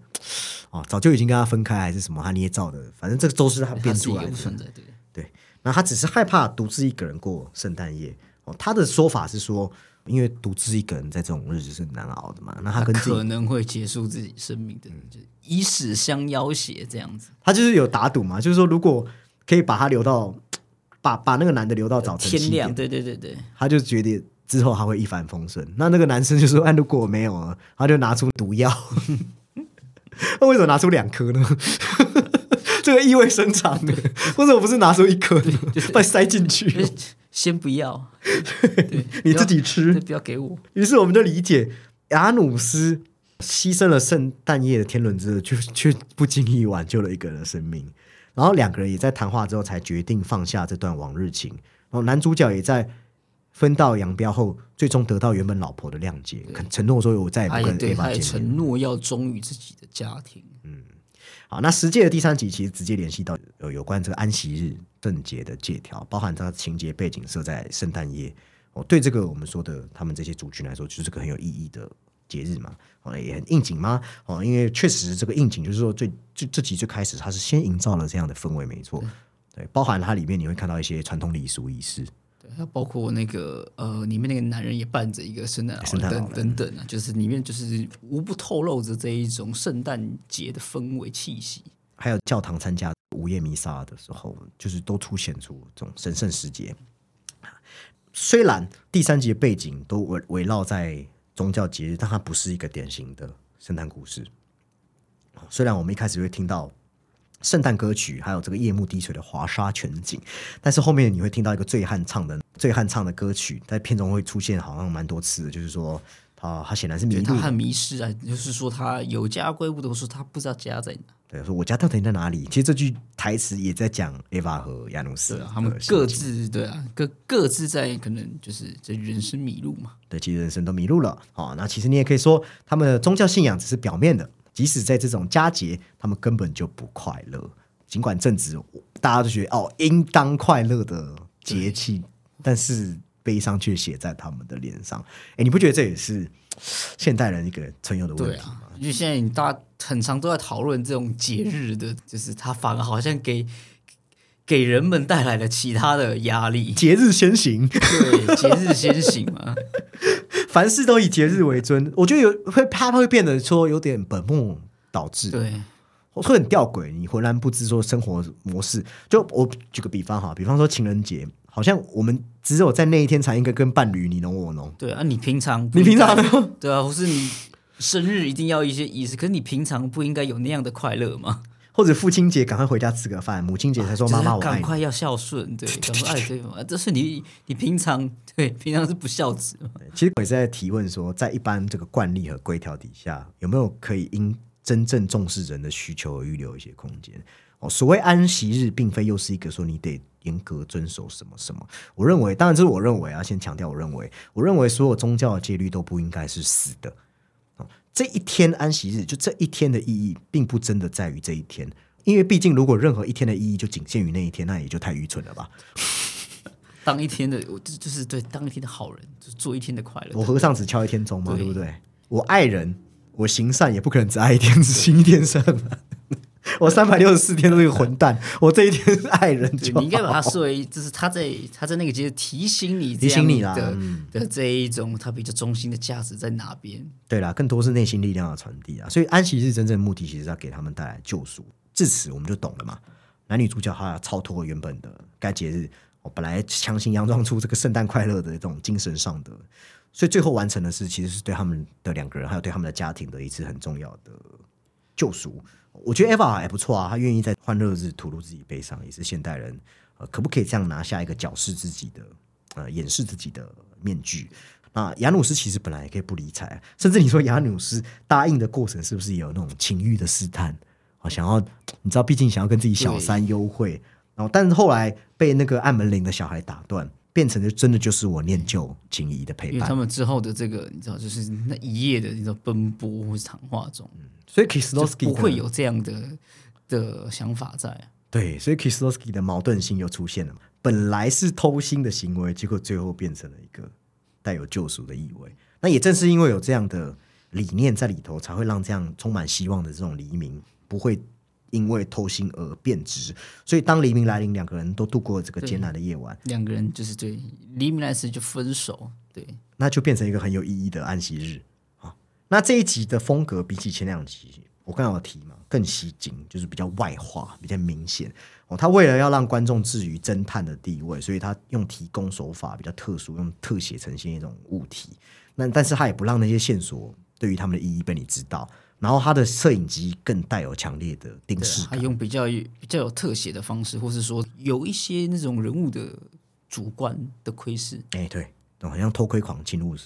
哦，早就已经跟他分开，还是什么他捏造的，反正这个都是他编出来的。对对，那他只是害怕独自一个人过圣诞夜。哦，他的说法是说，因为独自一个人在这种日子是难熬的嘛。那他跟可能会结束自己生命的，就以死相要挟这样子。他就是有打赌嘛，就是说如果可以把他留到把把那个男的留到早晨天亮，对对对对，他就决定。之后他会一帆风顺。那那个男生就说：“哎，如果没有了，他就拿出毒药。那为什么拿出两颗呢？这个意味深长的。为什么不是拿出一颗，把塞进去？先不要，你自己吃，不要给我。于是我们就理解，雅努斯牺牲了圣诞夜的天伦之乐，却却不经意挽救了一个人的生命。然后两个人也在谈话之后才决定放下这段往日情。然后男主角也在。分道扬镳后，最终得到原本老婆的谅解，承诺说：“我再也不跟 A 发见面。”承诺要忠于自己的家庭。嗯，好，那十届的第三集其实直接联系到有有关这个安息日圣节的借条，包含它情节背景设在圣诞夜。哦，对这个我们说的他们这些族群来说，就是个很有意义的节日嘛。哦，也很应景吗？哦，因为确实这个应景，就是说最最这集最开始，它是先营造了这样的氛围，没错。对，包含它里面你会看到一些传统礼俗仪式。还包括那个呃，里面那个男人也伴着一个圣诞老人等等啊，就是里面就是无不透露着这一种圣诞节的氛围气息。还有教堂参加午夜弥撒的时候，就是都凸显出这种神圣时节。虽然第三集的背景都围围绕在宗教节日，但它不是一个典型的圣诞故事。虽然我们一开始会听到圣诞歌曲，还有这个夜幕低垂的华沙全景。但是后面你会听到一个醉汉唱的醉汉唱的歌曲，在片中会出现，好像蛮多次的，就是说他他显然是迷路他很迷失啊，就是说他有家归不得，说他不知道家在哪。对，说我家到底在哪里？其实这句台词也在讲 Eva 和亚努斯对啊，他们各自对啊，各各自在可能就是这人生迷路嘛。对，其实人生都迷路了。好、那其实你也可以说，他们的宗教信仰只是表面的，即使在这种佳节，他们根本就不快乐。尽管正值大家都觉得哦，应当快乐的节气，但是悲伤却写在他们的脸上。哎，你不觉得这也是 现代人一个存有的问题？对啊，因为现在大家很常都在讨论这种节日的，就是它反而好像给给人们带来了其他的压力。节日先行，对，节日先行嘛。凡事都以节日为尊，我觉得有会它会变得说有点本末倒置。对，会很吊诡，你浑然不知说生活模式。就我举个比方哈，比方说情人节，好像我们只有在那一天才应该跟伴侣你侬我侬。对啊，你平常你平常 对啊，或是你生日一定要一些仪式，可是你平常不应该有那样的快乐吗？或者父亲节赶快回家吃个饭，母亲节才说妈妈我赶快要孝顺，对，赶快爱对方。这是你你平常对平常是不孝子？其实我也在提问说，在一般这个惯例和规条底下，有没有可以因真正重视人的需求而预留一些空间？哦，所谓安息日，并非又是一个说你得严格遵守什么什么。我认为，当然这是我认为啊，先强调，我认为，我认为所有宗教的戒律都不应该是死的。哦，这一天安息日，就这一天的意义，并不真的在于这一天，因为毕竟如果任何一天的意义就仅限于那一天，那也就太愚蠢了吧。当一天的，我就就是对当一天的好人，就做一天的快乐。我和尚只敲一天钟嘛，对对不对？我爱人，我行善也不可能只爱一天，只行一天善嘛。我三百六十四天都是个混蛋，我这一天是爱人就好你应该把它视为，就是他在他在那个节日提醒你提醒你啦样的嗯的这一种他比较中心的价值在哪边？对啦，更多是内心力量的传递啊。所以安息日真正的目的，其实是要给他们带来救赎。至此，我们就懂了嘛。男女主角他要超脱原本的该节日，我本来强行佯装出这个圣诞快乐的这种精神上的，所以最后完成的是，其实是对他们的两个人，还有对他们的家庭的一次很重要的救赎。我觉得 Eva 也不错啊，她愿意在欢乐日吐露自己悲伤，也是现代人呃，可不可以这样拿下一个矫饰自己的呃掩饰自己的面具？那雅努斯其实本来也可以不理睬啊，甚至你说雅努斯答应的过程是不是也有那种情欲的试探啊？想要你知道，毕竟想要跟自己小三幽会，然后但是后来被那个按门铃的小孩打断，变成就真的就是我念旧情谊的陪伴。他们之后的这个，你知道，就是那一夜的你知道奔波或是谈话中，所以 Kislovsky 不会有这样的的想法在。对，所以 Kislovsky 的矛盾性又出现了嘛。本来是偷心的行为，结果最后变成了一个带有救赎的意味。那也正是因为有这样的理念在里头，才会让这样充满希望的这种黎明不会因为偷腥而变质。所以当黎明来临，两个人都度过了这个艰难的夜晚，两个人就是对黎明来时就分手，对，那就变成一个很有意义的安息日啊。那这一集的风格比起前两集，我刚刚有提嘛，更吸睛，就是比较外化，比较明显哦。他为了要让观众置于侦探的地位，所以他用提供手法比较特殊，用特写呈现一种物体。那但是他也不让那些线索对于他们的意义被你知道。然后他的摄影机更带有强烈的定对视感，他用比较比较有特写的方式，或是说有一些那种人物的主观的窥视，哎、对，好像偷窥狂侵入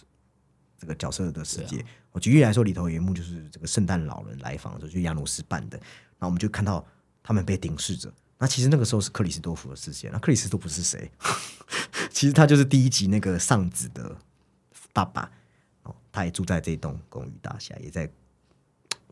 这个角色的世啊界。我举例来说，里头有一幕就是这个圣诞老人来访的时候，就亚努斯扮的，然后我们就看到他们被凝视着。那其实那个时候是克里斯多夫的视线，那克里斯多夫是谁？其实他就是第一集那个丧子的爸爸哦，他也住在这栋公寓大厦，也在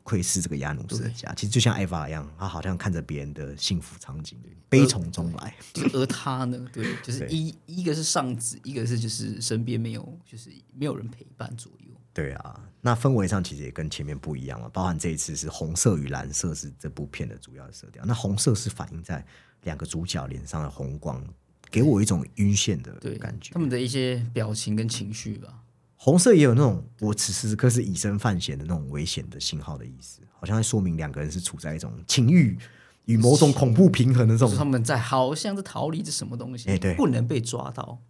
窥视这个亚努斯的家。其实就像艾娃一样，他好像看着别人的幸福场景，悲从中来。而他呢，对，就是一一个是上子，一个是就是身边没有，就是没有人陪伴左右。对啊，那氛围上其实也跟前面不一样了，包含这一次是红色与蓝色是这部片的主要色调。那红色是反映在两个主角脸上的红光，给我一种晕眩的，感觉他。们的一些表情跟情绪吧。红色也有那种我此时此刻是以身犯险的那种危险的信号的意思，好像在说明两个人是处在一种情欲与某种恐怖平衡的这就是他种。们在好像是逃离着什么东西，哎对不能被抓到。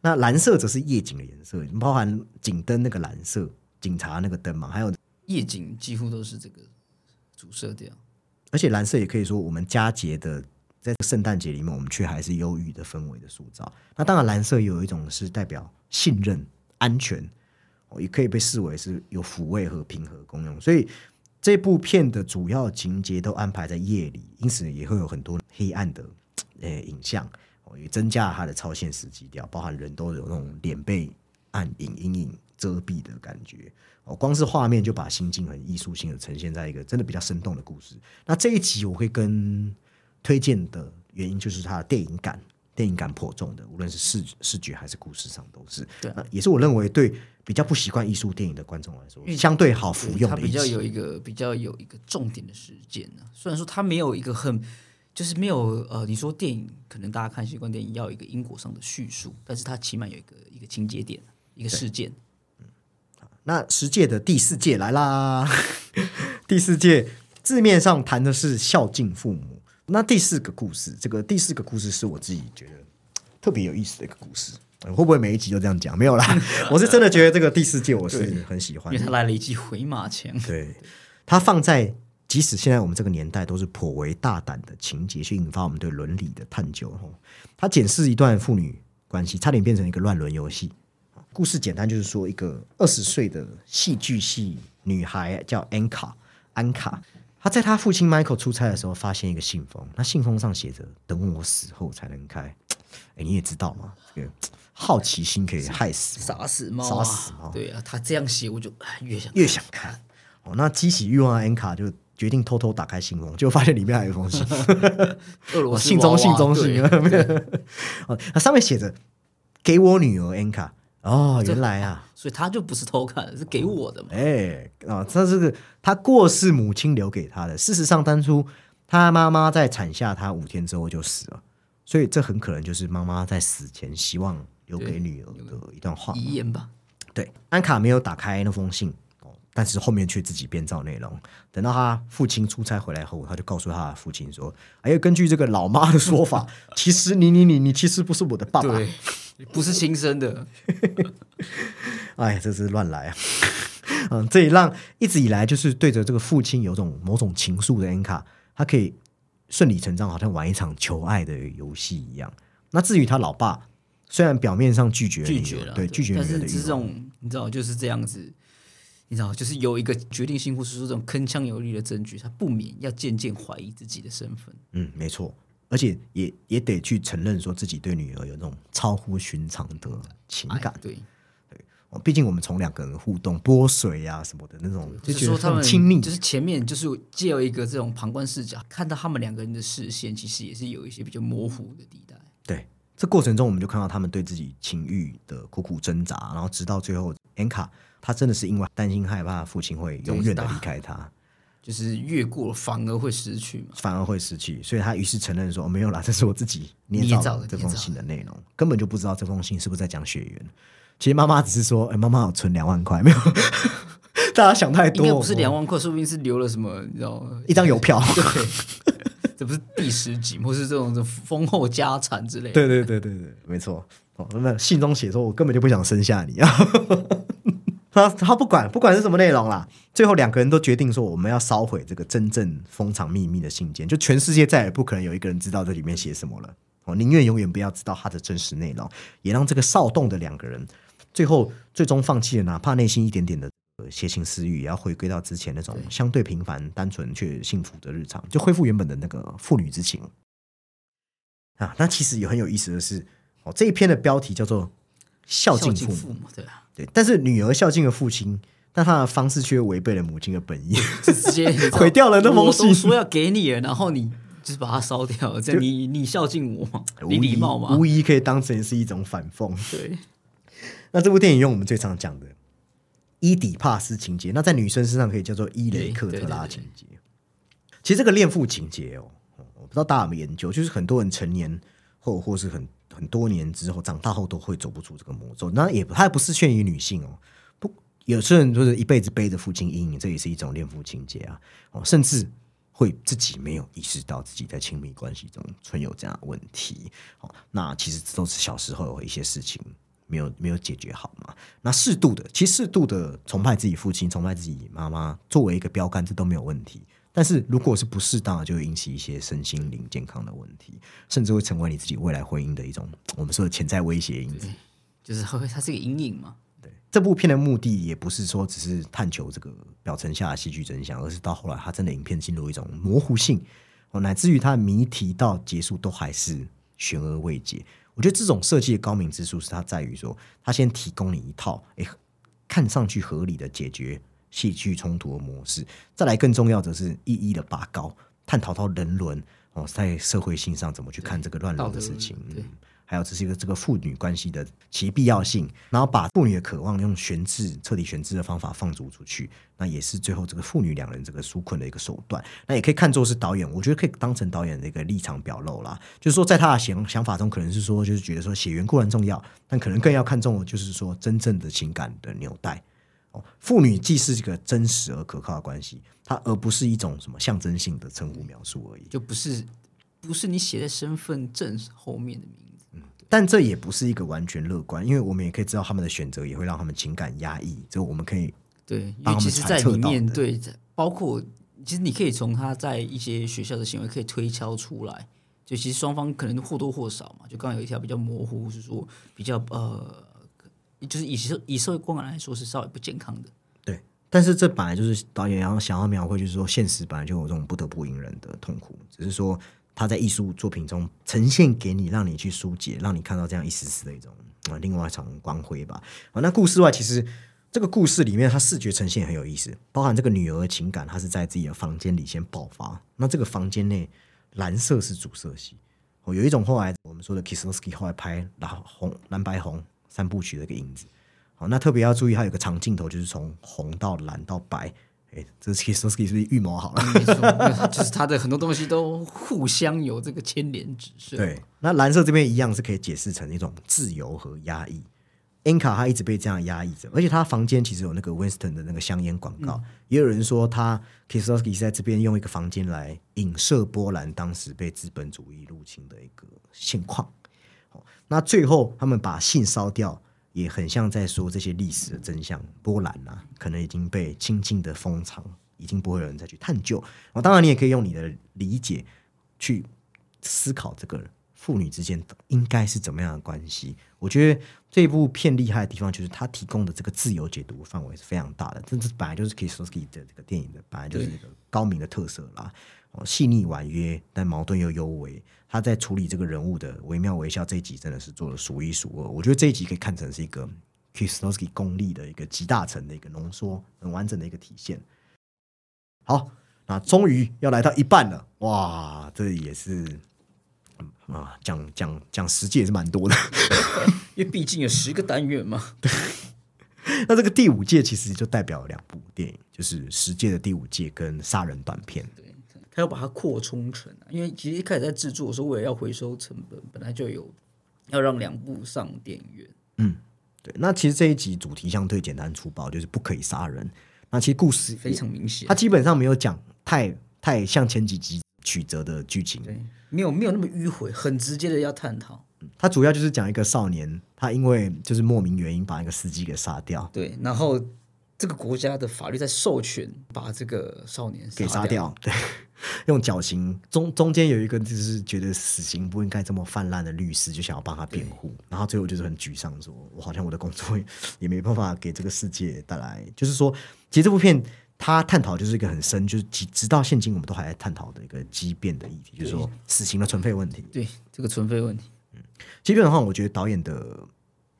那蓝色则是夜景的颜色，包含警灯那个蓝色，警察那个灯嘛，还有夜景几乎都是这个主色调。而且蓝色也可以说我们佳节的在圣诞节里面，我们却还是忧郁的氛围的塑造。那当然，蓝色有一种是代表信任、安全，哦，也可以被视为是有抚慰和平和功用。所以这部片的主要情节都安排在夜里，因此也会有很多黑暗的呃影像，也增加了它的超现实基调，包含人都有那种脸被暗影阴影遮蔽的感觉。哦，光是画面就把心境很艺术性的呈现在一个真的比较生动的故事。那这一集我会跟推荐的原因就是它的电影感，电影感颇重的，无论是视视觉还是故事上都是。对那也是我认为对比较不习惯艺术电影的观众来说，相对好服用它的。比较有一个比较有一个重点的事件呢、虽然说它没有一个很，就是没有呃，你说电影可能大家看习惯电影要有一个因果上的叙述，但是它起码有一个一个情节点，一个事件。那十届的第四届来啦，第四届字面上谈的是孝敬父母。那第四个故事，这个第四个故事是我自己觉得特别有意思的一个故事。呃会不会每一集都这样讲？没有啦，我是真的觉得这个第四届我是很喜欢因为。他来了一记回马枪，对，他放在即使现在我们这个年代都是颇为大胆的情节，去引发我们对伦理的探究。吼，它检视一段父女关系，差点变成一个乱伦游戏。故事简单就是说，一个二十岁的戏剧系女孩叫安卡，安卡，她在他父亲 Michael 出差的时候，发现一个信封，那信封上写着“等我死后才能开”。哎，你也知道嘛，这个好奇心可以害死猫杀死猫、啊，杀死猫对啊，他这样写我就哎 越想越想看。哦，那激起欲望的 N 卡就决定偷偷打开信封，结果发现里面还有一封信，俄罗斯信中信中信 哦，那上面写着“给我女儿 N 卡”。哦，原来啊，所以他就不是偷看，是给我的嘛。哎啊，他这个他过世母亲留给他的。事实上，当初他妈妈在产下他五天之后就死了，所以这很可能就是妈妈在死前希望留给女儿的一段话。遗言吧，对，安卡没有打开那封信哦，但是后面却自己编造内容。等到他父亲出差回来后，他就告诉他的父亲说：“哎呀，根据这个老妈的说法，其实你你你你其实不是我的爸爸。对，不是亲生的，哎，这是乱来啊！嗯，这也让一直以来就是对着这个父亲有种某种情愫的安卡，他可以顺理成章，好像玩一场求爱的游戏一样。那至于他老爸，虽然表面上拒绝拒绝了，对拒绝女但是这种你知道就是这样子，你知道就是有一个决定性或是说这种铿锵有力的证据，他不免要渐渐怀疑自己的身份。嗯，没错，而且也也得去承认说自己对女儿有那种超乎寻常的情感哎。对，哦毕竟我们从两个人互动、泼水啊什么的那种，就觉得就是说他们亲密。就是前面就是借由一个这种旁观视角，看到他们两个人的视线，其实也是有一些比较模糊的地带。对，这过程中我们就看到他们对自己情欲的苦苦挣扎，然后直到最后，安卡他真的是因为担心害怕父亲会永远的离开他，就是越过反而会失去嘛。反而会失去，所以他于是承认说、哦没有啦，这是我自己捏捏造的这封信的内容，根本就不知道这封信是不是在讲血缘。其实妈妈只是说，哎，妈妈有存两万块，没有，大家想太多，应该不是两万块，说不定是留了什么，你知道吗？一张邮票。对，这不是第十集，或是这种这种丰厚家产之类的。对对对对对，没错。哦，那信中写说，我根本就不想生下你啊。他他不管不管是什么内容啦，最后两个人都决定说，我们要烧毁这个真正封藏秘密的信件，就全世界再也不可能有一个人知道这里面写什么了。我，宁愿永远不要知道它的真实内容，也让这个骚动的两个人最后最终放弃了，哪怕内心一点点的呃邪情私欲，也要回归到之前那种相对平凡、单纯却幸福的日常，就恢复原本的那个父女之情。啊，那其实也很有意思的是，哦，这一篇的标题叫做“孝孝敬父母。敬父母，对啊，”，对，但是女儿孝敬了父亲，但她的方式却违背了母亲的本意。直接毁掉了那封我信都说要给你了，然后你就是把它烧掉，这样你你孝敬我吗，你礼貌吗？无，疑无疑可以当成是一种反讽。对，那这部电影用我们最常讲的伊底帕斯情节，那在女生身上可以叫做伊雷克特拉情节。其实这个恋父情节哦，我不知道大家有没有研究，就是很多人成年或或是很很多年之后长大后都会走不出这个魔咒。那也它也不是限于女性哦，不，有些人就是一辈子背着父亲阴影，这也是一种恋父情节啊。哦，甚至会自己没有意识到自己在亲密关系中存有这样的问题。哦，那其实这都是小时候有一些事情没有没有解决好嘛。那适度的，其实适度的崇拜自己父亲、崇拜自己妈妈，作为一个标杆，这都没有问题。但是如果是不适当的，就会引起一些身心灵健康的问题，甚至会成为你自己未来婚姻的一种我们说的潜在威胁因子。就是会它是一个阴影嘛。对，这部片的目的也不是说只是探求这个表层下的戏剧真相，而是到后来它真的影片进入一种模糊性，哦，乃至于它的谜题到结束都还是悬而未解。我觉得这种设计的高明之处是它在于说，它先提供你一套诶看上去合理的解决戏剧冲突的模式，再来更重要的是一一的拔高，探讨到人伦哦，在社会性上怎么去看这个乱伦的事情。还有这是一个这个父女关系的其必要性，然后把父女的渴望用悬置、彻底悬置的方法放逐出去，那也是最后这个父女两人这个纾困的一个手段。那也可以看作是导演，我觉得可以当成导演的一个立场表露啦。就是说，在他的想想法中，可能是说，就是觉得说血缘固然重要，但可能更要看重的就是说真正的情感的纽带。哦，父女既是一个真实而可靠的关系，它而不是一种什么象征性的称呼描述而已。就不是不是你写在身份证后面的名字。嗯但这也不是一个完全乐观，因为我们也可以知道他们的选择也会让他们情感压抑，这我们可以对，因帮他们为其实，在揣测到里面对，包括其实你可以从他在一些学校的行为可以推敲出来，就其实双方可能或多或少嘛，就刚刚有一条比较模糊，是说比较呃，就是以社以社会观感来说是稍微不健康的。对。但是这本来就是导演要想要描绘，就是说现实本来就有这种不得不隐忍的痛苦，只是说他在艺术作品中呈现给你，让你去疏解，让你看到这样一丝丝的一种啊另外一场光辉吧。啊，那故事外其实。这个故事里面，它视觉呈现很有意思，包含这个女儿的情感，她是在自己的房间里先爆发。那这个房间内，蓝色是主色系。哦，有一种后来我们说的 Kisnoski 后来拍蓝红蓝白红三部曲的一个影子。好，那特别要注意，它有个长镜头，就是从红到蓝到白。哎，这是 Kieslowski 是不是预谋好了？没错，就是它的很多东西都互相有这个牵连指 涉。对，那蓝色这边一样是可以解释成一种自由和压抑。恩卡他一直被这样压抑着，而且他房间其实有那个 Winston 的那个香烟广告，也有人说他 Kieslowski 是在这边用一个房间来影射波兰当时被资本主义入侵的一个现况。那最后他们把信烧掉，也很像在说这些历史的真相。波兰啊，可能已经被轻轻的封藏，已经不会有人再去探究。哦，当然你也可以用你的理解去思考这个父女之间应该是怎么样的关系。我觉得这部片厉害的地方就是它提供的这个自由解读范围是非常大的，这这本来就是 Kieslowski 的这个电影的本来就是一个高明的特色啦。哦，细腻婉约，但矛盾又幽微。他在处理这个人物的惟妙惟肖，这一集真的是做的数一数二。我觉得这一集可以看成是一个 Kieslowski 功力的一个集大成的一个浓缩，很完整的一个体现。好，那终于要来到一半了，哇，这也是。嗯啊，讲讲讲十届也是蛮多的，因为毕竟有十个单元嘛。那这个第五届其实就代表了两部电影，就是十届的第五届跟杀人短片。对，他要把它扩充成啊，因为其实一开始在制作的时候，为了要回收成本，本来就有要让两部上电影院。嗯，对。那其实这一集主题相对简单粗暴，就是不可以杀人。那其实故事非常明显，它基本上没有讲太太像前几集曲折的剧情。对，没有没有那么迂回，很直接的要探讨。它主要就是讲一个少年，他因为就是莫名原因把一个司机给杀掉，对，然后这个国家的法律在授权把这个少年给杀。掉，对，用绞刑中中间有一个就是觉得死刑不应该这么泛滥的律师，就想要帮他辩护，然后最后就是很沮丧，说我好像我的工作 也没办法给这个世界带来，就是说，其实这部片它探讨就是一个很深，就是直直到现今我们都还在探讨的一个畸变的议题，就是说死刑的存废问题。对这个存废问题，嗯基本上，我觉得导演的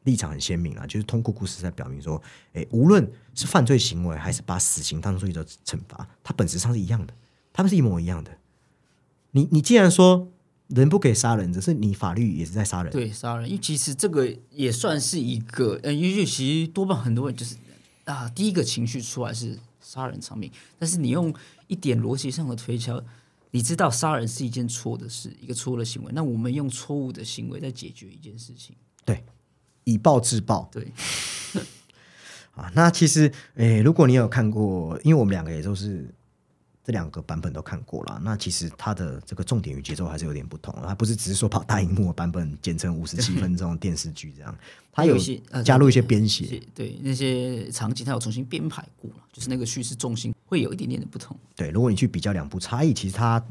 立场很鲜明啊，就是通过故事在表明说，诶，无论是犯罪行为，还是把死刑当做一种惩罚，它本质上是一样的，他们是一模一样的。你你既然说人不可以杀人，只是你法律也是在杀人，对杀人，因为其实这个也算是一个，呃，因为其实多半很多人就是啊，第一个情绪出来是杀人偿命，但是你用一点逻辑上的推敲，你知道杀人是一件错的事，一个错误的行为，那我们用错误的行为在解决一件事情，对，以暴制暴。对，啊。那其实，诶，如果你有看过，因为我们两个也都是这两个版本都看过了。那其实它的这个重点与节奏还是有点不同，它不是只是说把大荧幕的版本剪成五十七分钟电视剧这样，它有一些呃加入一些编写。是对那些场景，它有重新编排过了，就是那个叙事重心会有一点点的不同。对，如果你去比较两部差异，其实它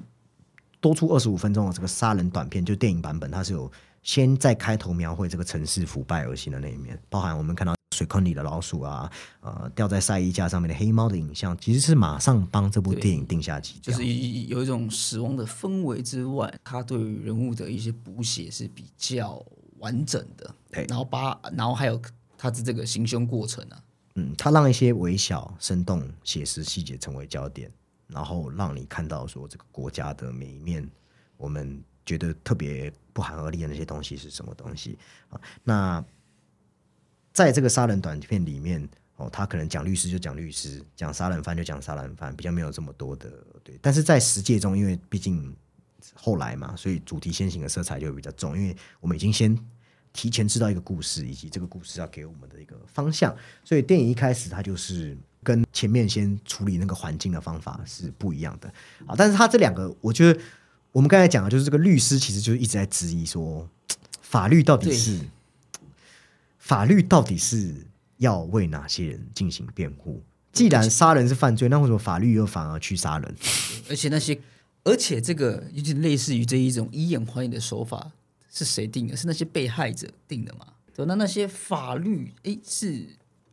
多出二十五分钟的这个杀人短片，就电影版本，它是有先在开头描绘这个城市腐败恶行的那一面，包含我们看到水坑里的老鼠啊，呃，吊在晒衣架上面的黑猫的影像，其实是马上帮这部电影定下基调。就是一有一种死亡的氛围之外，它对于人物的一些补写是比较完整的。对然后把然后还有它的这个行凶过程啊，嗯，它让一些微小、生动、写实细节成为焦点，然后让你看到说这个国家的每一面，我们觉得特别不寒而栗的那些东西是什么东西啊？那在这个杀人短片里面，哦，他可能讲律师就讲律师，讲杀人犯就讲杀人犯，比较没有这么多的对。但是在实践中，因为毕竟后来嘛，所以主题先行的色彩就比较重，因为我们已经先提前知道一个故事，以及这个故事要给我们的一个方向，所以电影一开始它就是跟前面先处理那个环境的方法是不一样的啊。但是它这两个，我觉得我们刚才讲的就是这个律师其实就一直在质疑说，法律到底是法律到底是要为哪些人进行辩护？既然杀人是犯罪，那为什么法律又反而去杀人？而且那些而且这个有点类似于这一种以眼还眼的手法是谁定的？是那些被害者定的嘛？对，那那些法律诶是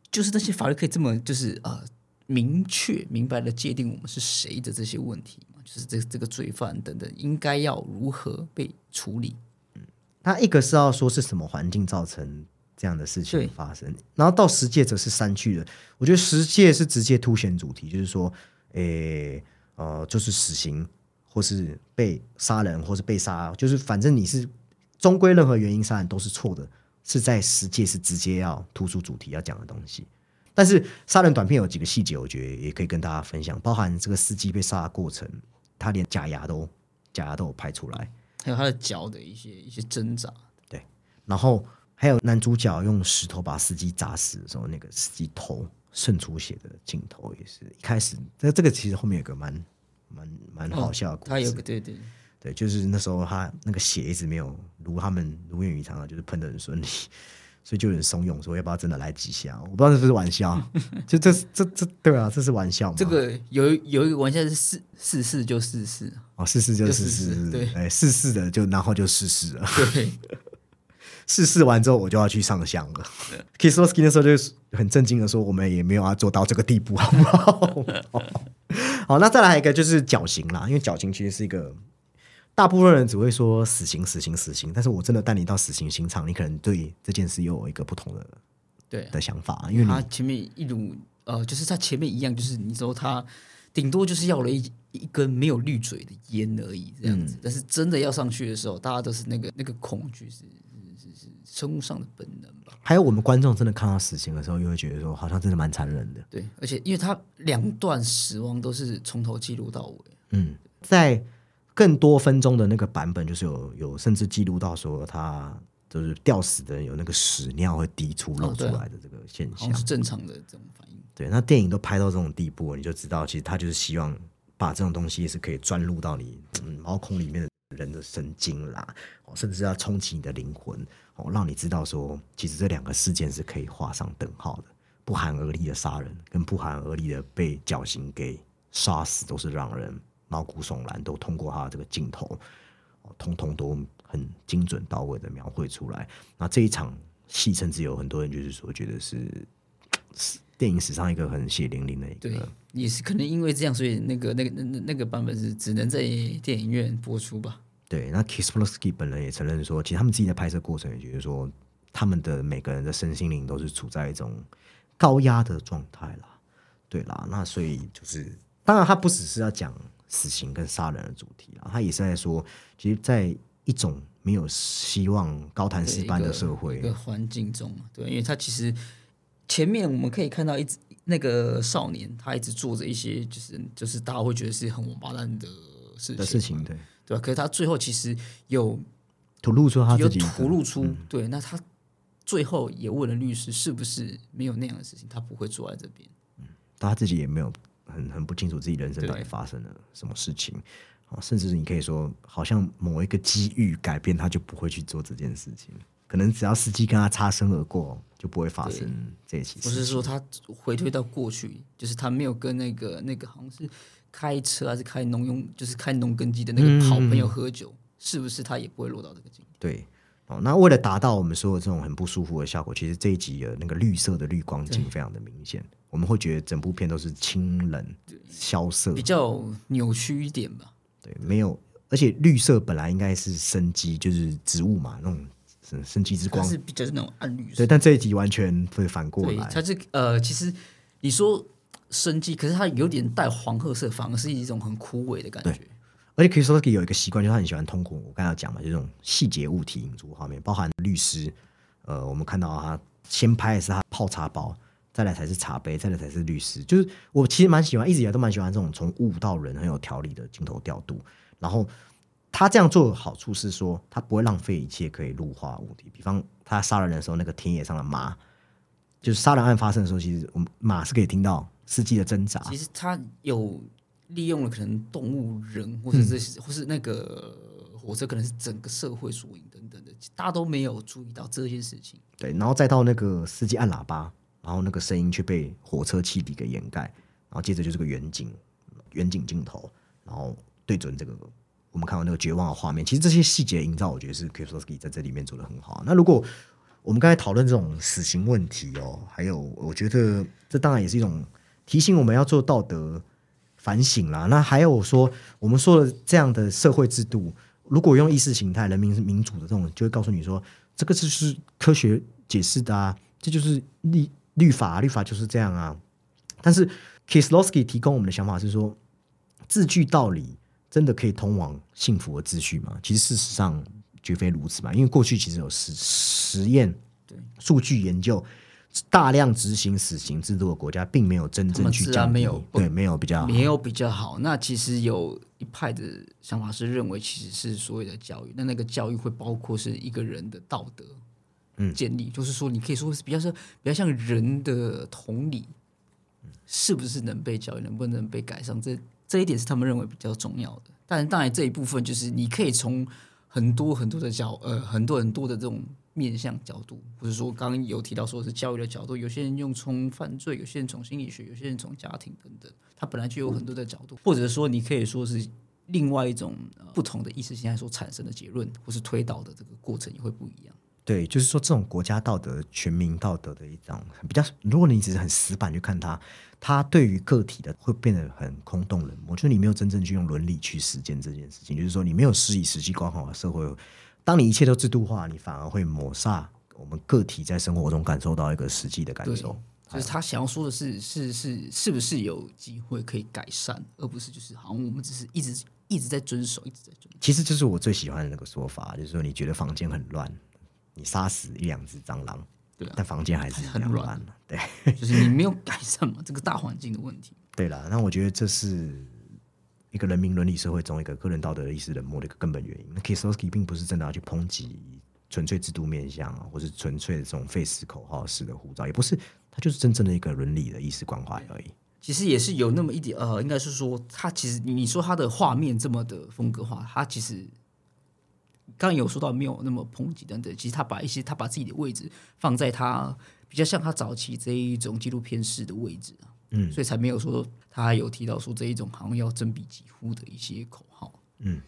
就是那些法律可以这么就是呃明确明白的界定我们是谁的这些问题嘛？就是这这个罪犯等等应该要如何被处理？嗯他一个是要说是什么环境造成这样的事情对发生，然后到十戒则是删去了。我觉得十戒是直接凸显主题，就是说，诶，呃，就是死刑，或是被杀人，或是被杀，就是反正你是终归任何原因杀人都是错的，是在十戒是直接要突出主题要讲的东西。但是杀人短片有几个细节，我觉得也可以跟大家分享，包含这个司机被杀的过程，他连假牙都假牙都有拍出来。还有他的脚的一些一些挣扎，对然后还有男主角用石头把司机砸死的时候，那个司机头渗出血的镜头，也是一开始这这个其实后面有个蛮蛮蛮好笑的故事。他有个对对对，就是那时候他那个血一直没有如他们如愿以偿的，就是喷的很顺利，所以就有人怂恿说要不要真的来几下？我不知道这是不是玩笑，就这这这对啊，这是玩笑吗？这个有有一个玩笑是试试试就试试，哦，试试就就试试试，试对哎，试试的就然后就试试了。对，试试完之后，我就要去上香了。Kisowski 那时候就很震惊的说：“我们也没有要做到这个地步，好不好？” 好，那再来一个就是绞刑啦，因为绞刑其实是一个大部分人只会说死刑、死刑、死刑，但是我真的带你到死刑刑场，你可能对这件事又有一个不同的对的想法，因为他前面一路呃，就是他前面一样，就是你说他顶多就是要了一一根没有滤嘴的烟而已，这样嗯子。但是真的要上去的时候，大家都是那个那个恐惧是生物上的本能吧？还有我们观众真的看到死刑的时候，又会觉得说好像真的蛮残忍的。对，而且因为他两段死亡都是从头记录到尾，嗯，在更多分钟的那个版本，就是有有甚至记录到说他就是吊死的人有那个屎尿会滴出漏出来的这个现象。是正常的这种反应。对，那电影都拍到这种地步，你就知道，其实他就是希望把这种东西是可以钻入到你、嗯、毛孔里面的人的神经啦，哦，甚至要冲击你的灵魂，哦，让你知道说，其实这两个事件是可以画上等号的。不寒而栗的杀人跟不寒而栗的被绞刑给杀死，都是让人毛骨悚然，都通过他这个镜头，哦，通通都很精准到位的描绘出来。那这一场戏，甚至有很多人就是说，觉得是是电影史上一个很血淋淋的一对个。，也是可能因为这样，所以那个那个那那个版本是只能在电影院播出吧？对，那 Kislovsky 本人也承认说，其实他们自己在拍摄过程也觉得说，他们的每个人的身心灵都是处在一种高压的状态啦。对啦，那所以就是，当然他不只是要讲死刑跟杀人的主题啦，他也是在说，其实，在一种没有希望、高谈对石般的社会，个环境中嘛，对，因为他其实前面我们可以看到一直那个少年，他一直做着一些就是就是大家会觉得是很王八蛋的事情的事情，对，对吧？可是他最后其实有吐露出他有自己的吐露出，对，那他最后也问了律师，是不是没有那样的事情，他不会坐在这边。嗯他自己也没有很很不清楚自己人生到底发生了什么事情啊，甚至你可以说，好像某一个机遇改变，他就不会去做这件事情。可能只要司机跟他擦身而过，就不会发生这一起事情。不是说他回推到过去，就是他没有跟那个那个好像是开车还是开农用，就是开农耕机的那个好朋友喝酒，是不是他也不会落到这个境地？对，哦，那为了达到我们说的这种很不舒服的效果，其实这一集的那个绿色的绿光镜非常的明显，我们会觉得整部片都是清冷、萧瑟。比，较扭曲一点吧。对，没有，而且绿色本来应该是生机，就是植物嘛，那种生生机之光，是比较是那种暗绿色。对，，但这一集完全会反过，来，它是呃，其实你说生机，可是它有点带黄褐色，反而是一种很枯萎的感觉。而且 o s k i 有一个习惯，就是他很喜欢通过我刚才讲嘛，就这种细节物体引出画面，包含律师，呃，我们看到他先拍的是他泡茶包，再来才是茶杯，再来才是律师。就是我其实蛮喜欢，一直以来都蛮喜欢这种从物到人很有条理的镜头调度。然后他这样做的好处是说，他不会浪费一切可以入画物体，比方他杀人的时候，那个田野上的马，就是杀人案发生的时候，其实我们马是可以听到司机的挣扎，其实他有利用了可能动物、人，或者是，嗯或是那个火车，可能是整个社会缩影等等的，大家都没有注意到这件事情。对，然后再到那个司机按喇叭，然后那个声音却被火车汽笛给掩盖，然后接着就是个远景，远景镜头，然后对准这个我们看到那个绝望的画面。其实这些细节营造，我觉得是 k i s o s k i 在这里面做的很好。那如果我们刚才讨论这种死刑问题哦，还有我觉得这当然也是一种提醒我们要做道德反省啦。那还有说，我们说的这样的社会制度，如果用意识形态、人民民主的这种，就会告诉你说，这个就是科学解释的啊，这就是律律法，律法就是这样啊。但是 Kislowski 提供我们的想法是说，字句道理真的可以通往幸福和秩序吗？其实事实上绝非如此嘛，因为过去其实有实实验、数据研究。大量执行死刑制度的国家，并没有真正去降低，没有对，没有比较好没有比较好。那其实有一派的想法是认为，其实是所谓的教育，那那个教育会包括是一个人的道德，嗯，建立，就是说你可以说是比较是比较像人的同理，是不是能被教育，能不能被改善，这这一点是他们认为比较重要的。但当然这一部分就是你可以从很多很多的角呃很多很多的这种面向角度，或者说刚刚有提到说是教育的角度，有些人用从犯罪，有些人从心理学，有些人从家庭等等，它本来就有很多的角度，或者说你可以说是另外一种、不同的意识形态所产生的结论，或是推导的这个过程也会不一样。对，就是说这种国家道德、全民道德的一种比较，如果你只是很死板去看它，它对于个体的会变得很空洞冷漠，就是你没有真正去用伦理去实践这件事情，就是说你没有施以实际关怀社会，当你一切都制度化，你反而会抹煞我们个体在生活中感受到一个实际的感，受。就是他想要说的是，是是是不是有机会可以改善，而不是就是好像我们只是一直一直在遵守，一直在遵守。其实就是我最喜欢的那个说法，就是说你觉得房间很乱，你杀死一两只蟑螂，对啊但房间还是很乱。对，就是你没有改善嘛，这个大环境的问题。对了，那我觉得这是一个人民伦理社会中一个个人道德意识冷漠的一个根本原因。那 Kisowski 并不是真的要去抨击纯粹制度面向啊，或是纯粹的这种 face 口号式的护照，也不是，他就是真正的一个伦理的意识关怀而已。其实也是有那么一点，呃，应该是说，他其实你说他的画面这么的风格化，他其实刚刚有说到没有那么抨击等等，其实他把一些他把自己的位置放在他比较像他早期这一种纪录片式的位置啊，嗯，所以才没有说他有提到说这一种好像要真比几乎的一些口号，嗯，